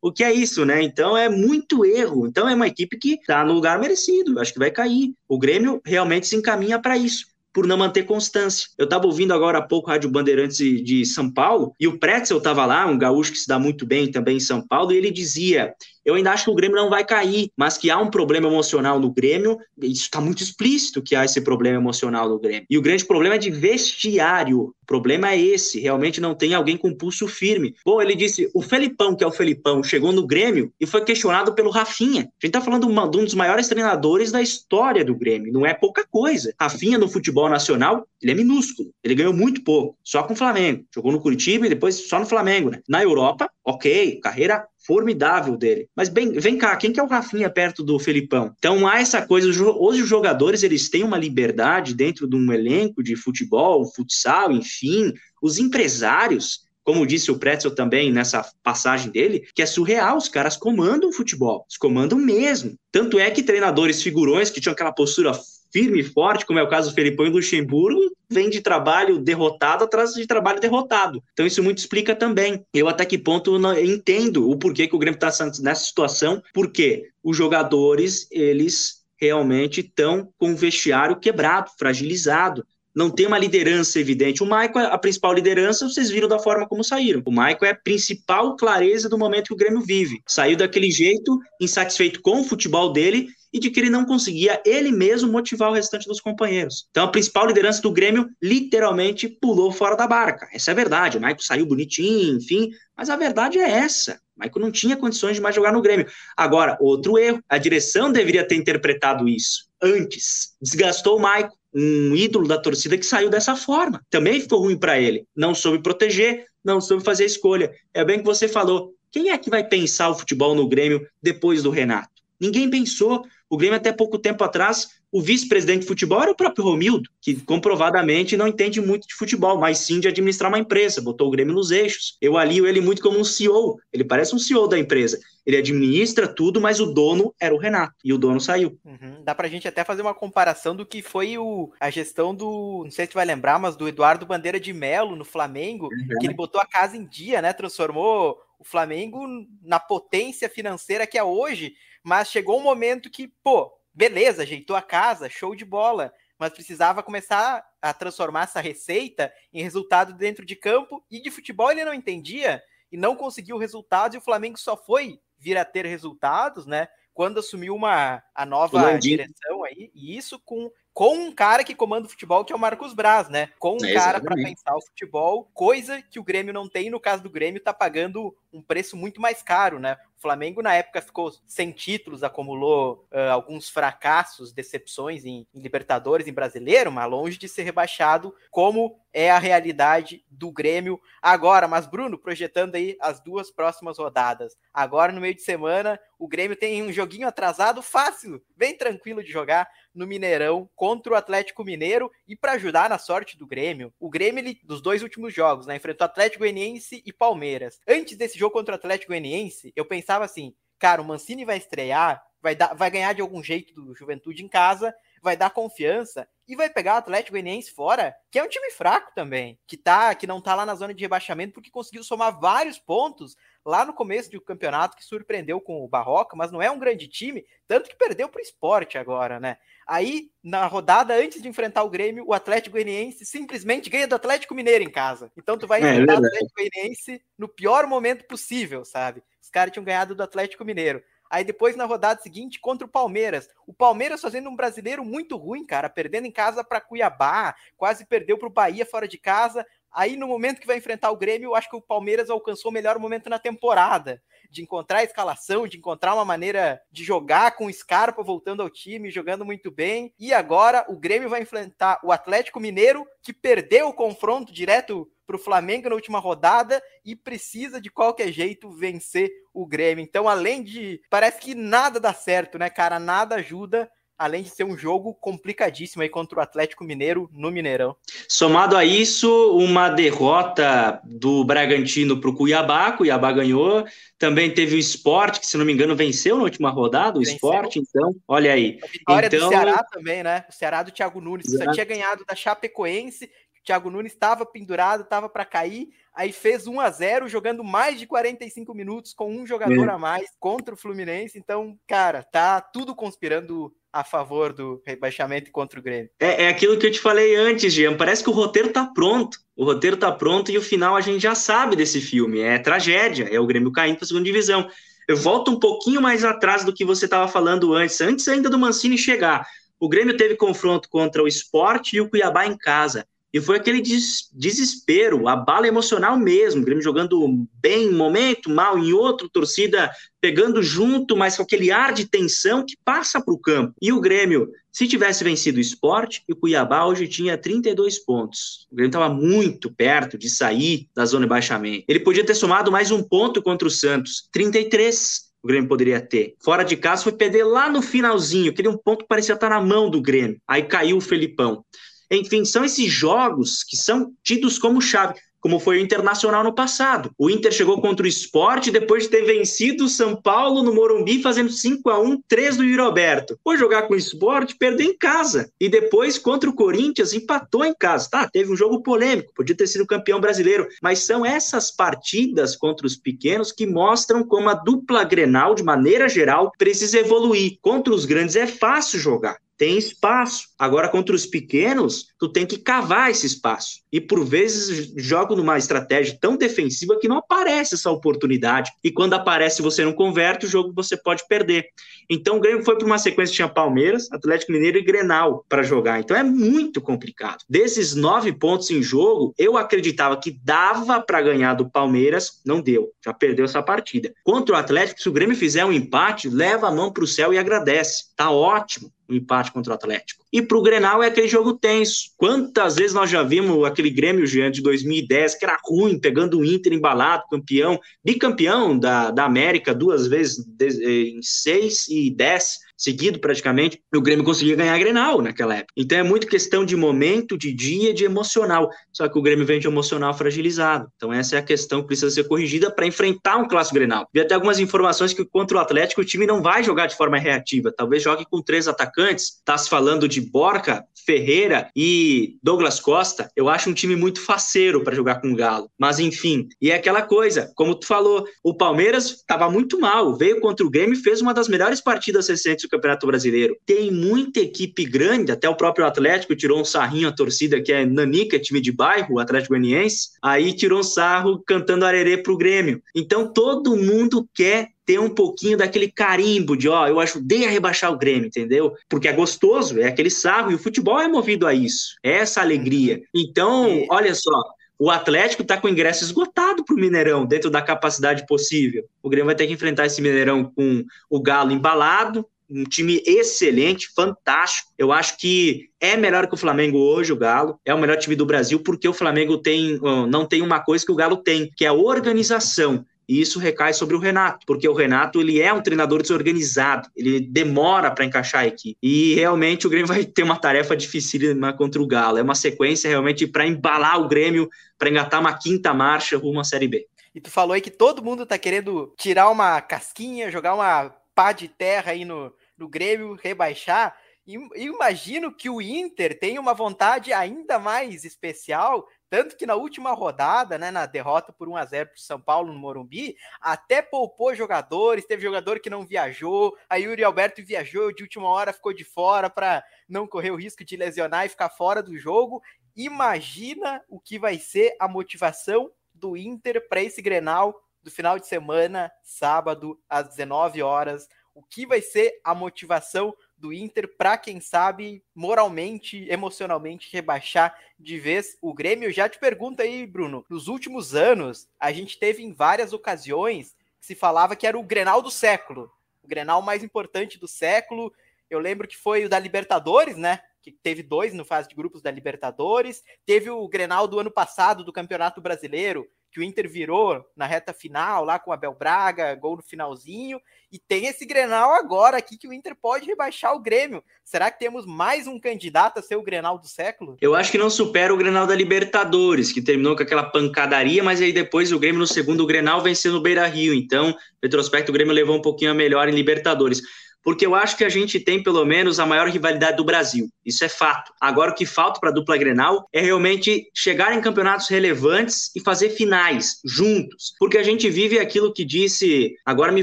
o que é isso, né? Então é muito erro. Então é uma equipe que está no lugar merecido. Acho que vai cair. O Grêmio realmente se encaminha para isso por não manter constância. Eu estava ouvindo agora há pouco a Rádio Bandeirantes de São Paulo e o Pretzel estava lá, um gaúcho que se dá muito bem também em São Paulo, e ele dizia: Eu ainda acho que o Grêmio não vai cair, mas que há um problema emocional no Grêmio. Isso está muito explícito que há esse problema emocional no Grêmio. E o grande problema é de vestiário problema é esse, realmente não tem alguém com pulso firme. Bom, ele disse, o Felipão, que é o Felipão, chegou no Grêmio e foi questionado pelo Rafinha. A gente tá falando de um dos maiores treinadores da história do Grêmio, não é pouca coisa. Rafinha no futebol nacional, ele é minúsculo, ele ganhou muito pouco, só com o Flamengo. Jogou no Curitiba e depois só no Flamengo, né? Na Europa, ok, carreira formidável dele. Mas bem, vem cá, quem que é o Rafinha perto do Felipão? Então há essa coisa, hoje os jogadores eles têm uma liberdade dentro de um elenco de futebol, futsal, enfim, os empresários como disse o Pretzel também nessa passagem dele, que é surreal, os caras comandam o futebol, eles comandam mesmo. Tanto é que treinadores figurões que tinham aquela postura firme e forte, como é o caso do Felipão e Luxemburgo, vem de trabalho derrotado atrás de trabalho derrotado. Então isso muito explica também. Eu até que ponto entendo o porquê que o Grêmio está nessa situação, porque os jogadores, eles realmente estão com o vestiário quebrado, fragilizado não tem uma liderança evidente. O Maicon, a principal liderança, vocês viram da forma como saíram. O Maicon é a principal clareza do momento que o Grêmio vive. Saiu daquele jeito, insatisfeito com o futebol dele e de que ele não conseguia ele mesmo motivar o restante dos companheiros. Então a principal liderança do Grêmio literalmente pulou fora da barca. Essa é a verdade. O Maicon saiu bonitinho, enfim, mas a verdade é essa. O Maicon não tinha condições de mais jogar no Grêmio. Agora, outro erro, a direção deveria ter interpretado isso antes. Desgastou o Maicon, um ídolo da torcida que saiu dessa forma. Também ficou ruim para ele. Não soube proteger, não soube fazer escolha. É bem que você falou. Quem é que vai pensar o futebol no Grêmio depois do Renato? Ninguém pensou. O Grêmio, até pouco tempo atrás, o vice-presidente de futebol era o próprio Romildo, que comprovadamente não entende muito de futebol, mas sim de administrar uma empresa, botou o Grêmio nos eixos. Eu alio ele muito como um CEO, ele parece um CEO da empresa. Ele administra tudo, mas o dono era o Renato, e o dono saiu. Uhum. Dá pra gente até fazer uma comparação do que foi o, a gestão do, não sei se tu vai lembrar, mas do Eduardo Bandeira de Melo no Flamengo, uhum. que ele botou a casa em dia, né, transformou o Flamengo na potência financeira que é hoje, mas chegou um momento que, pô, beleza, ajeitou a casa, show de bola, mas precisava começar a transformar essa receita em resultado dentro de campo e de futebol ele não entendia e não conseguiu resultados e o Flamengo só foi vir a ter resultados, né? quando assumiu uma, a nova direção aí, e isso com com um cara que comanda o futebol, que é o Marcos Braz, né? Com um é, cara para pensar o futebol, coisa que o Grêmio não tem, no caso do Grêmio, tá pagando um preço muito mais caro, né? O Flamengo, na época, ficou sem títulos, acumulou uh, alguns fracassos, decepções em, em, Libertadores, em Brasileiro, mas longe de ser rebaixado, como é a realidade do Grêmio agora. Mas, Bruno, projetando aí as duas próximas rodadas. Agora, no meio de semana, o Grêmio tem um joguinho atrasado fácil, bem tranquilo de jogar no Mineirão contra o Atlético Mineiro e para ajudar na sorte do Grêmio. O Grêmio, ele, dos dois últimos jogos, né, enfrentou Atlético Goianiense e Palmeiras. Antes desse jogo contra o Atlético Goianiense, eu pensava assim, cara, o Mancini vai estrear, vai, dar, vai ganhar de algum jeito do Juventude em casa, vai dar confiança e vai pegar o Atlético Goianiense fora, que é um time fraco também, que tá, que não tá lá na zona de rebaixamento porque conseguiu somar vários pontos lá no começo do campeonato que surpreendeu com o Barroca, mas não é um grande time, tanto que perdeu para o esporte agora, né? Aí, na rodada antes de enfrentar o Grêmio, o Atlético Goianiense simplesmente ganha do Atlético Mineiro em casa. Então tu vai é, enfrentar é o Atlético Goianiense no pior momento possível, sabe? Os caras tinham ganhado do Atlético Mineiro. Aí depois na rodada seguinte contra o Palmeiras. O Palmeiras fazendo um brasileiro muito ruim, cara, perdendo em casa para Cuiabá, quase perdeu para o Bahia fora de casa. Aí no momento que vai enfrentar o Grêmio, eu acho que o Palmeiras alcançou o melhor momento na temporada de encontrar a escalação, de encontrar uma maneira de jogar com o Scarpa voltando ao time, jogando muito bem. E agora o Grêmio vai enfrentar o Atlético Mineiro, que perdeu o confronto direto para o Flamengo na última rodada e precisa de qualquer jeito vencer o Grêmio. Então, além de. Parece que nada dá certo, né, cara? Nada ajuda além de ser um jogo complicadíssimo aí contra o Atlético Mineiro no Mineirão. Somado a isso, uma derrota do Bragantino para o Cuiabá, Cuiabá ganhou. Também teve o Esporte, que se não me engano venceu na última rodada, o Esporte, então, olha aí. A vitória então... do Ceará também, né? O Ceará do Thiago Nunes, que só tinha ganhado da Chapecoense, o Thiago Nunes estava pendurado, estava para cair, aí fez 1 a 0 jogando mais de 45 minutos com um jogador é. a mais contra o Fluminense. Então, cara, tá tudo conspirando a favor do rebaixamento contra o Grêmio. É, é aquilo que eu te falei antes, Jean. Parece que o roteiro tá pronto. O roteiro tá pronto e o final a gente já sabe desse filme. É tragédia, é o Grêmio caindo para a segunda divisão. Eu volto um pouquinho mais atrás do que você estava falando antes, antes ainda do Mancini chegar. O Grêmio teve confronto contra o Esporte e o Cuiabá em casa. E foi aquele des desespero, a bala emocional mesmo. O Grêmio jogando bem em um momento, mal em outro, torcida pegando junto, mas com aquele ar de tensão que passa para o campo. E o Grêmio, se tivesse vencido o esporte, o Cuiabá hoje tinha 32 pontos. O Grêmio estava muito perto de sair da zona de baixamento. Ele podia ter somado mais um ponto contra o Santos, 33 o Grêmio poderia ter. Fora de casa foi perder lá no finalzinho, aquele um ponto parecia estar na mão do Grêmio. Aí caiu o Felipão. Enfim, são esses jogos que são tidos como chave como foi o Internacional no passado. O Inter chegou contra o Esporte depois de ter vencido o São Paulo no Morumbi, fazendo 5 a 1 3 do Roberto. Foi jogar com o Esporte, perdeu em casa. E depois, contra o Corinthians, empatou em casa. Tá, teve um jogo polêmico, podia ter sido campeão brasileiro. Mas são essas partidas contra os pequenos que mostram como a dupla Grenal, de maneira geral, precisa evoluir. Contra os grandes é fácil jogar tem espaço. Agora, contra os pequenos, tu tem que cavar esse espaço. E por vezes jogo numa estratégia tão defensiva que não aparece essa oportunidade. E quando aparece você não converte, o jogo você pode perder. Então o Grêmio foi para uma sequência tinha Palmeiras, Atlético Mineiro e Grenal para jogar. Então é muito complicado. Desses nove pontos em jogo, eu acreditava que dava para ganhar do Palmeiras, não deu. Já perdeu essa partida. Contra o Atlético, se o Grêmio fizer um empate, leva a mão para o céu e agradece. Tá ótimo o empate contra o Atlético. E para o Grenal é aquele jogo tenso. Quantas vezes nós já vimos aquele Grêmio Jean de 2010, que era ruim, pegando o Inter embalado, campeão, bicampeão da, da América duas vezes em seis e dez seguido praticamente, o Grêmio conseguia ganhar a Grenal naquela época. Então é muito questão de momento, de dia, de emocional. Só que o Grêmio vem de emocional fragilizado. Então essa é a questão que precisa ser corrigida para enfrentar um clássico Grenal. Vi até algumas informações que contra o Atlético o time não vai jogar de forma reativa. Talvez jogue com três atacantes. Está se falando de Borca, Ferreira e Douglas Costa. Eu acho um time muito faceiro para jogar com o Galo. Mas enfim, e é aquela coisa, como tu falou, o Palmeiras estava muito mal, veio contra o Grêmio e fez uma das melhores partidas recentes do Campeonato Brasileiro. Tem muita equipe grande, até o próprio Atlético tirou um sarrinho a torcida que é Nanica, time de bairro, o Atlético Goianiense, aí tirou um sarro cantando arerê pro Grêmio. Então todo mundo quer ter um pouquinho daquele carimbo de, ó, eu ajudei a rebaixar o Grêmio, entendeu? Porque é gostoso, é aquele sarro, e o futebol é movido a isso, é essa alegria. Então, olha só, o Atlético está com ingresso esgotado para o Mineirão, dentro da capacidade possível. O Grêmio vai ter que enfrentar esse Mineirão com o Galo embalado, um time excelente, fantástico. Eu acho que é melhor que o Flamengo hoje, o Galo. É o melhor time do Brasil, porque o Flamengo tem, não tem uma coisa que o Galo tem, que é a organização. E isso recai sobre o Renato, porque o Renato ele é um treinador desorganizado, ele demora para encaixar a equipe. E realmente o Grêmio [laughs] vai ter uma tarefa difícil contra o Galo. É uma sequência realmente para embalar o Grêmio, para engatar uma quinta marcha rumo à Série B. E tu falou aí que todo mundo tá querendo tirar uma casquinha, jogar uma pá de terra aí no, no Grêmio, rebaixar. E imagino que o Inter tem uma vontade ainda mais especial tanto que na última rodada, né, na derrota por 1 a 0 para o São Paulo no Morumbi, até poupou jogadores, teve jogador que não viajou, aí Yuri Alberto viajou de última hora, ficou de fora para não correr o risco de lesionar e ficar fora do jogo. Imagina o que vai ser a motivação do Inter para esse Grenal do final de semana, sábado, às 19 horas. O que vai ser a motivação do Inter para, quem sabe, moralmente, emocionalmente, rebaixar de vez o Grêmio. Já te pergunto aí, Bruno, nos últimos anos, a gente teve em várias ocasiões que se falava que era o Grenal do século, o Grenal mais importante do século. Eu lembro que foi o da Libertadores, né? Que teve dois no fase de grupos da Libertadores. Teve o Grenal do ano passado do Campeonato Brasileiro, que o Inter virou na reta final, lá com o Abel Braga, gol no finalzinho, e tem esse Grenal agora aqui que o Inter pode rebaixar o Grêmio. Será que temos mais um candidato a ser o Grenal do século? Eu acho que não supera o Grenal da Libertadores, que terminou com aquela pancadaria, mas aí depois o Grêmio no segundo Grenal venceu no Beira-Rio, então, retrospecto, o Grêmio levou um pouquinho a melhor em Libertadores porque eu acho que a gente tem pelo menos a maior rivalidade do Brasil. Isso é fato. Agora o que falta para a dupla Grenal é realmente chegar em campeonatos relevantes e fazer finais juntos, porque a gente vive aquilo que disse, agora me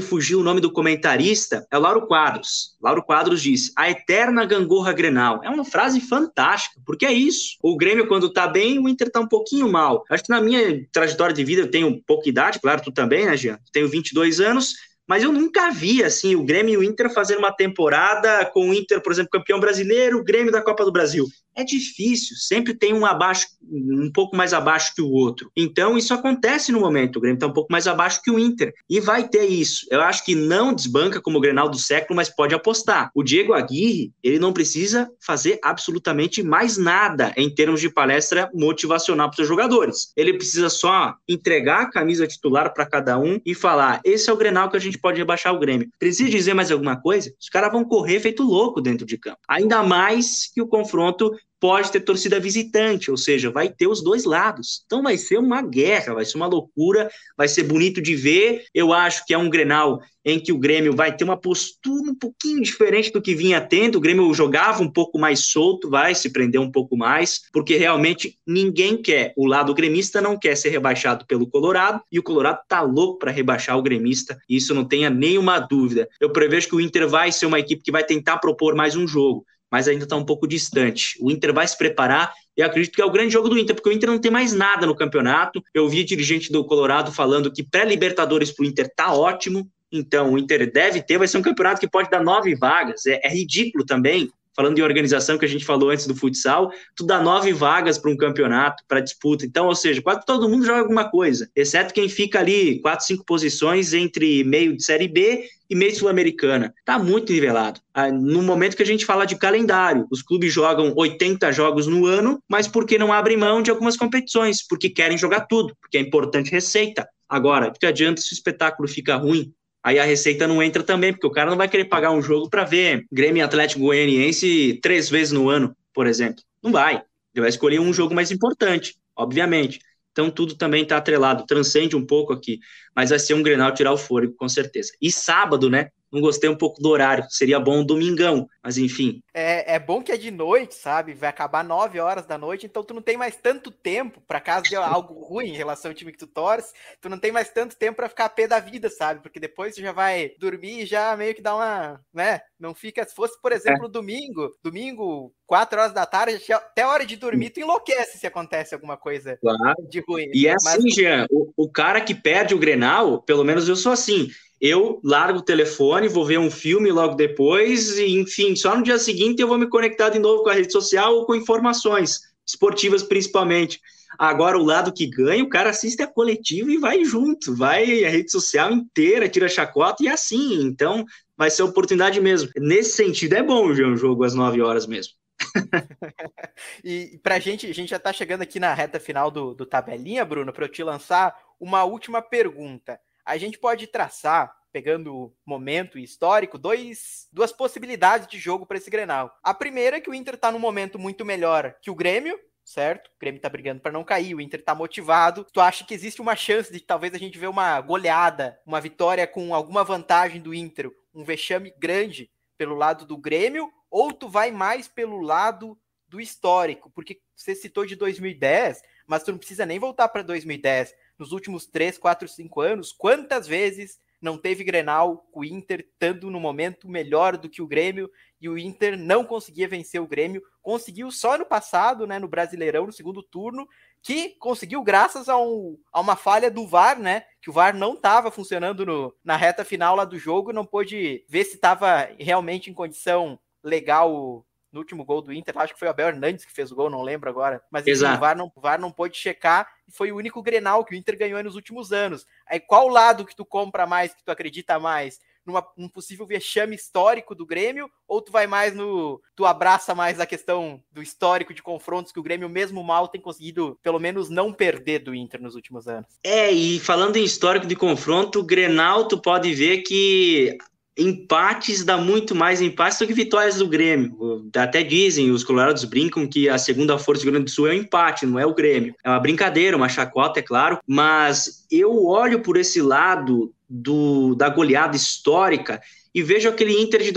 fugiu o nome do comentarista, é o Lauro Quadros. Lauro Quadros disse: "A eterna gangorra Grenal". É uma frase fantástica, porque é isso. O Grêmio quando tá bem, o Inter tá um pouquinho mal. Acho que na minha trajetória de vida eu tenho pouca idade, claro, tu também, né, Jean? Tenho 22 anos mas eu nunca vi assim o Grêmio e o Inter fazendo uma temporada com o Inter, por exemplo, campeão brasileiro, o Grêmio da Copa do Brasil. É difícil, sempre tem um abaixo, um pouco mais abaixo que o outro. Então isso acontece no momento, o Grêmio está um pouco mais abaixo que o Inter e vai ter isso. Eu acho que não desbanca como o Grenal do século, mas pode apostar. O Diego Aguirre, ele não precisa fazer absolutamente mais nada em termos de palestra motivacional para os jogadores. Ele precisa só entregar a camisa titular para cada um e falar: esse é o Grenal que a gente pode rebaixar o Grêmio. Precisa dizer mais alguma coisa? Os caras vão correr feito louco dentro de campo. Ainda mais que o confronto pode ter torcida visitante, ou seja, vai ter os dois lados. Então vai ser uma guerra, vai ser uma loucura, vai ser bonito de ver. Eu acho que é um Grenal em que o Grêmio vai ter uma postura um pouquinho diferente do que vinha tendo. O Grêmio jogava um pouco mais solto, vai se prender um pouco mais, porque realmente ninguém quer. O lado gremista não quer ser rebaixado pelo Colorado e o Colorado tá louco para rebaixar o gremista. Isso não tenha nenhuma dúvida. Eu prevejo que o Inter vai ser uma equipe que vai tentar propor mais um jogo mas ainda está um pouco distante. O Inter vai se preparar e acredito que é o grande jogo do Inter, porque o Inter não tem mais nada no campeonato. Eu vi dirigente do Colorado falando que pré-Libertadores para o Inter tá ótimo, então o Inter deve ter, vai ser um campeonato que pode dar nove vagas. É, é ridículo também falando de organização que a gente falou antes do futsal, tu dá nove vagas para um campeonato, para disputa. Então, ou seja, quase todo mundo joga alguma coisa, exceto quem fica ali quatro, cinco posições entre meio de Série B e meio sul-americana. Tá muito nivelado. Ah, no momento que a gente fala de calendário, os clubes jogam 80 jogos no ano, mas porque não abrem mão de algumas competições, porque querem jogar tudo, porque é importante receita. Agora, que adianta se o espetáculo fica ruim? Aí a receita não entra também, porque o cara não vai querer pagar um jogo para ver Grêmio Atlético Goianiense três vezes no ano, por exemplo. Não vai. Ele vai escolher um jogo mais importante, obviamente. Então tudo também está atrelado, transcende um pouco aqui, mas vai ser um Grenal tirar o fôlego, com certeza. E sábado, né? Não gostei um pouco do horário. Seria bom um domingão, mas enfim. É, é bom que é de noite, sabe? Vai acabar 9 horas da noite, então tu não tem mais tanto tempo, para caso de algo [laughs] ruim em relação ao time que tu torce, tu não tem mais tanto tempo para ficar a pé da vida, sabe? Porque depois tu já vai dormir e já meio que dá uma, né? Não fica, se fosse, por exemplo, é. domingo, domingo, 4 horas da tarde, até a hora de dormir, tu enlouquece se acontece alguma coisa claro. de ruim. E é Mas... assim, Jean, o, o cara que perde o Grenal, pelo menos eu sou assim, eu largo o telefone, vou ver um filme logo depois, e enfim, só no dia seguinte eu vou me conectar de novo com a rede social ou com informações esportivas principalmente. Agora, o lado que ganha, o cara assiste a coletiva e vai junto, vai a rede social inteira, tira chacota e é assim. Então, vai ser oportunidade mesmo. Nesse sentido, é bom ver um jogo às 9 horas mesmo. [laughs] e pra gente, a gente já tá chegando aqui na reta final do, do tabelinha, Bruno, para eu te lançar uma última pergunta. A gente pode traçar, pegando momento histórico, dois, duas possibilidades de jogo para esse Grenal. A primeira é que o Inter tá num momento muito melhor que o Grêmio, certo? O Grêmio tá brigando para não cair, o Inter tá motivado. Tu acha que existe uma chance de talvez a gente ver uma goleada, uma vitória com alguma vantagem do Inter, um vexame grande pelo lado do Grêmio, ou tu vai mais pelo lado do histórico? Porque você citou de 2010, mas tu não precisa nem voltar para 2010. Nos últimos 3, 4, 5 anos, quantas vezes não teve Grenal o Inter estando no momento melhor do que o Grêmio e o Inter não conseguia vencer o Grêmio, conseguiu só no passado, né, no Brasileirão, no segundo turno, que conseguiu graças a, um, a uma falha do VAR, né, que o VAR não estava funcionando no, na reta final lá do jogo, não pôde ver se estava realmente em condição legal no último gol do Inter, acho que foi o Abel Hernandes que fez o gol, não lembro agora, mas enfim, o, VAR não, o VAR não pôde checar e foi o único Grenal que o Inter ganhou nos últimos anos. Aí qual lado que tu compra mais, que tu acredita mais? Numa, num possível vexame histórico do Grêmio, ou tu vai mais no. Tu abraça mais a questão do histórico de confrontos que o Grêmio, mesmo mal, tem conseguido, pelo menos, não perder do Inter nos últimos anos. É, e falando em histórico de confronto, o Grenal, tu pode ver que empates dá muito mais empates do que vitórias do Grêmio. Até dizem, os colorados brincam que a segunda força do Rio Grande do Sul é o empate, não é o Grêmio. É uma brincadeira, uma chacota, é claro, mas eu olho por esse lado do, da goleada histórica e vejo aquele Inter de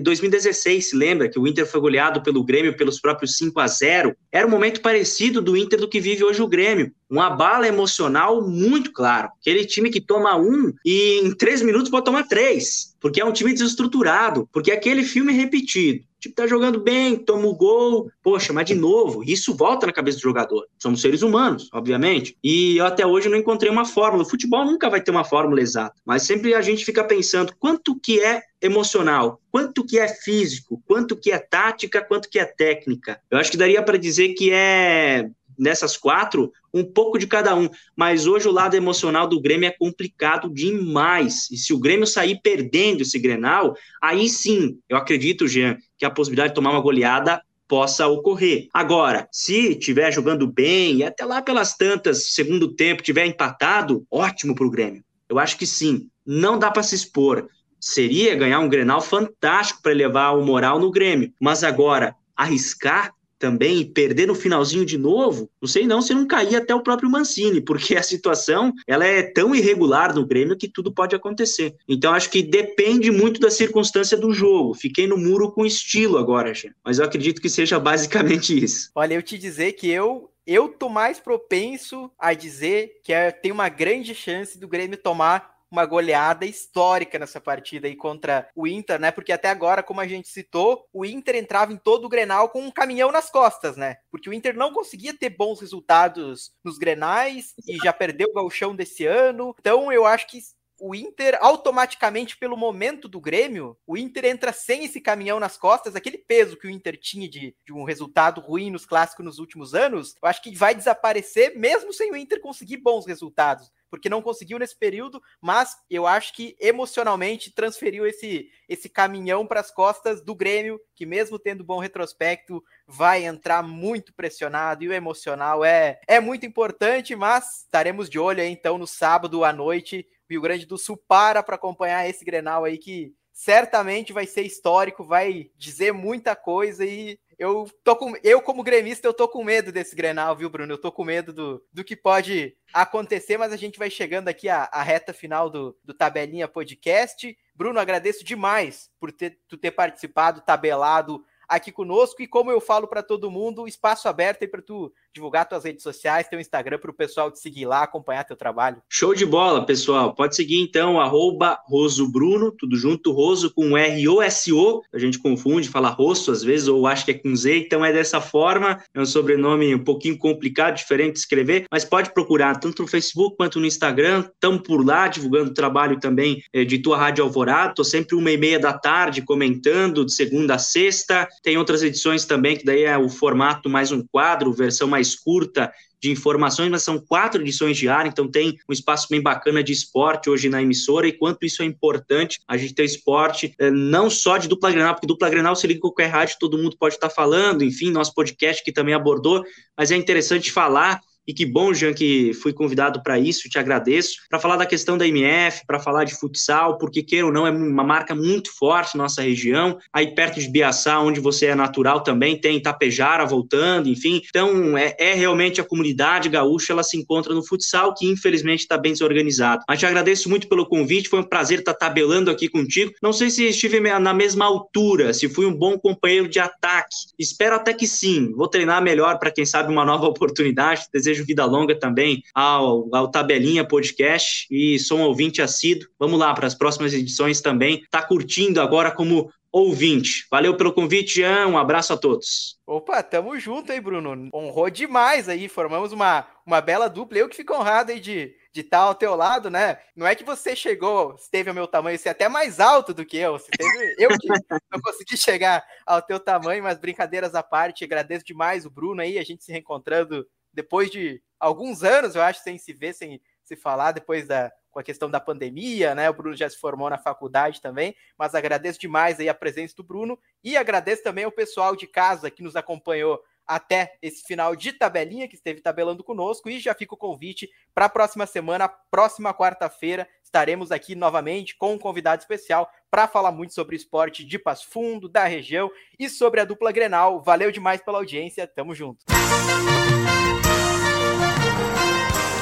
2016, se lembra? Que o Inter foi goleado pelo Grêmio pelos próprios 5 a 0 Era um momento parecido do Inter do que vive hoje o Grêmio. Uma bala emocional muito claro. Aquele time que toma um e em três minutos pode tomar três, porque é um time desestruturado, porque é aquele filme repetido tipo, tá jogando bem, toma o gol, poxa, mas de novo, isso volta na cabeça do jogador. Somos seres humanos, obviamente. E eu até hoje não encontrei uma fórmula. O futebol nunca vai ter uma fórmula exata, mas sempre a gente fica pensando quanto que é emocional, quanto que é físico, quanto que é tática, quanto que é técnica. Eu acho que daria para dizer que é nessas quatro, um pouco de cada um. Mas hoje o lado emocional do Grêmio é complicado demais. E se o Grêmio sair perdendo esse Grenal, aí sim, eu acredito, Jean, que a possibilidade de tomar uma goleada possa ocorrer. Agora, se tiver jogando bem e até lá pelas tantas, segundo tempo, tiver empatado, ótimo para o Grêmio. Eu acho que sim. Não dá para se expor. Seria ganhar um Grenal fantástico para levar o moral no Grêmio. Mas agora, arriscar também perder no finalzinho de novo, não sei não se não cair até o próprio Mancini, porque a situação ela é tão irregular no Grêmio que tudo pode acontecer. Então acho que depende muito da circunstância do jogo. Fiquei no muro com estilo agora, gente. mas eu acredito que seja basicamente isso. Olha, eu te dizer que eu eu tô mais propenso a dizer que é, tem uma grande chance do Grêmio tomar uma goleada histórica nessa partida aí contra o Inter, né? Porque até agora, como a gente citou, o Inter entrava em todo o Grenal com um caminhão nas costas, né? Porque o Inter não conseguia ter bons resultados nos Grenais e já perdeu o gauchão desse ano. Então eu acho que o Inter, automaticamente, pelo momento do Grêmio, o Inter entra sem esse caminhão nas costas, aquele peso que o Inter tinha de, de, um resultado ruim nos clássicos nos últimos anos, eu acho que vai desaparecer, mesmo sem o Inter conseguir bons resultados porque não conseguiu nesse período, mas eu acho que emocionalmente transferiu esse, esse caminhão para as costas do Grêmio, que mesmo tendo bom retrospecto, vai entrar muito pressionado e o emocional é, é muito importante, mas estaremos de olho aí então no sábado à noite. Rio Grande do Sul para para acompanhar esse Grenal aí que certamente vai ser histórico, vai dizer muita coisa e eu tô com. Eu, como gremista, eu tô com medo desse Grenal, viu, Bruno? Eu tô com medo do, do que pode acontecer, mas a gente vai chegando aqui à, à reta final do, do Tabelinha Podcast. Bruno, agradeço demais por ter, tu ter participado, tabelado aqui conosco. E como eu falo para todo mundo, espaço aberto aí para tu divulgar tuas redes sociais, teu Instagram para o pessoal te seguir lá, acompanhar teu trabalho. Show de bola, pessoal. Pode seguir então, arroba Roso Bruno, tudo junto, Roso com R-O-S-O. A gente confunde, fala rosto às vezes, ou acho que é com Z, então é dessa forma. É um sobrenome um pouquinho complicado, diferente de escrever, mas pode procurar tanto no Facebook quanto no Instagram. Estamos por lá, divulgando o trabalho também eh, de tua Rádio Alvorada. Estou sempre uma e meia da tarde comentando, de segunda a sexta. Tem outras edições também, que daí é o formato mais um quadro, versão mais curta de informações, mas são quatro edições diárias, então tem um espaço bem bacana de esporte hoje na emissora, e quanto isso é importante, a gente ter esporte eh, não só de dupla Grenal, porque dupla Grenal se liga em qualquer rádio, todo mundo pode estar falando, enfim, nosso podcast que também abordou, mas é interessante falar e que bom, Jean, que fui convidado para isso, te agradeço, para falar da questão da MF, para falar de futsal, porque queira ou não, é uma marca muito forte na nossa região, aí perto de Biaçá, onde você é natural também, tem Itapejara voltando, enfim, então é, é realmente a comunidade gaúcha, ela se encontra no futsal, que infelizmente está bem desorganizado. Mas te agradeço muito pelo convite, foi um prazer estar tabelando aqui contigo, não sei se estive na mesma altura, se fui um bom companheiro de ataque, espero até que sim, vou treinar melhor para quem sabe uma nova [laughs] oportunidade, desejo desejo vida longa também ao, ao Tabelinha Podcast e sou um ouvinte assíduo. Vamos lá para as próximas edições também. Tá curtindo agora como ouvinte. Valeu pelo convite, Jean. Um abraço a todos. Opa, tamo junto aí, Bruno. Honrou demais aí. Formamos uma, uma bela dupla. Eu que fico honrado aí de de estar ao teu lado, né? Não é que você chegou, esteve ao meu tamanho, você é até mais alto do que eu. Você teve, [laughs] eu que não consegui chegar ao teu tamanho, mas brincadeiras à parte, agradeço demais o Bruno aí, a gente se reencontrando depois de alguns anos, eu acho, sem se ver, sem se falar, depois da com a questão da pandemia, né? O Bruno já se formou na faculdade também, mas agradeço demais aí a presença do Bruno e agradeço também ao pessoal de casa que nos acompanhou até esse final de tabelinha que esteve tabelando conosco e já fica o convite para a próxima semana, próxima quarta-feira, estaremos aqui novamente com um convidado especial para falar muito sobre esporte de Passo Fundo, da região e sobre a dupla Grenal. Valeu demais pela audiência, tamo junto.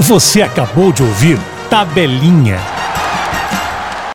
Você acabou de ouvir Tabelinha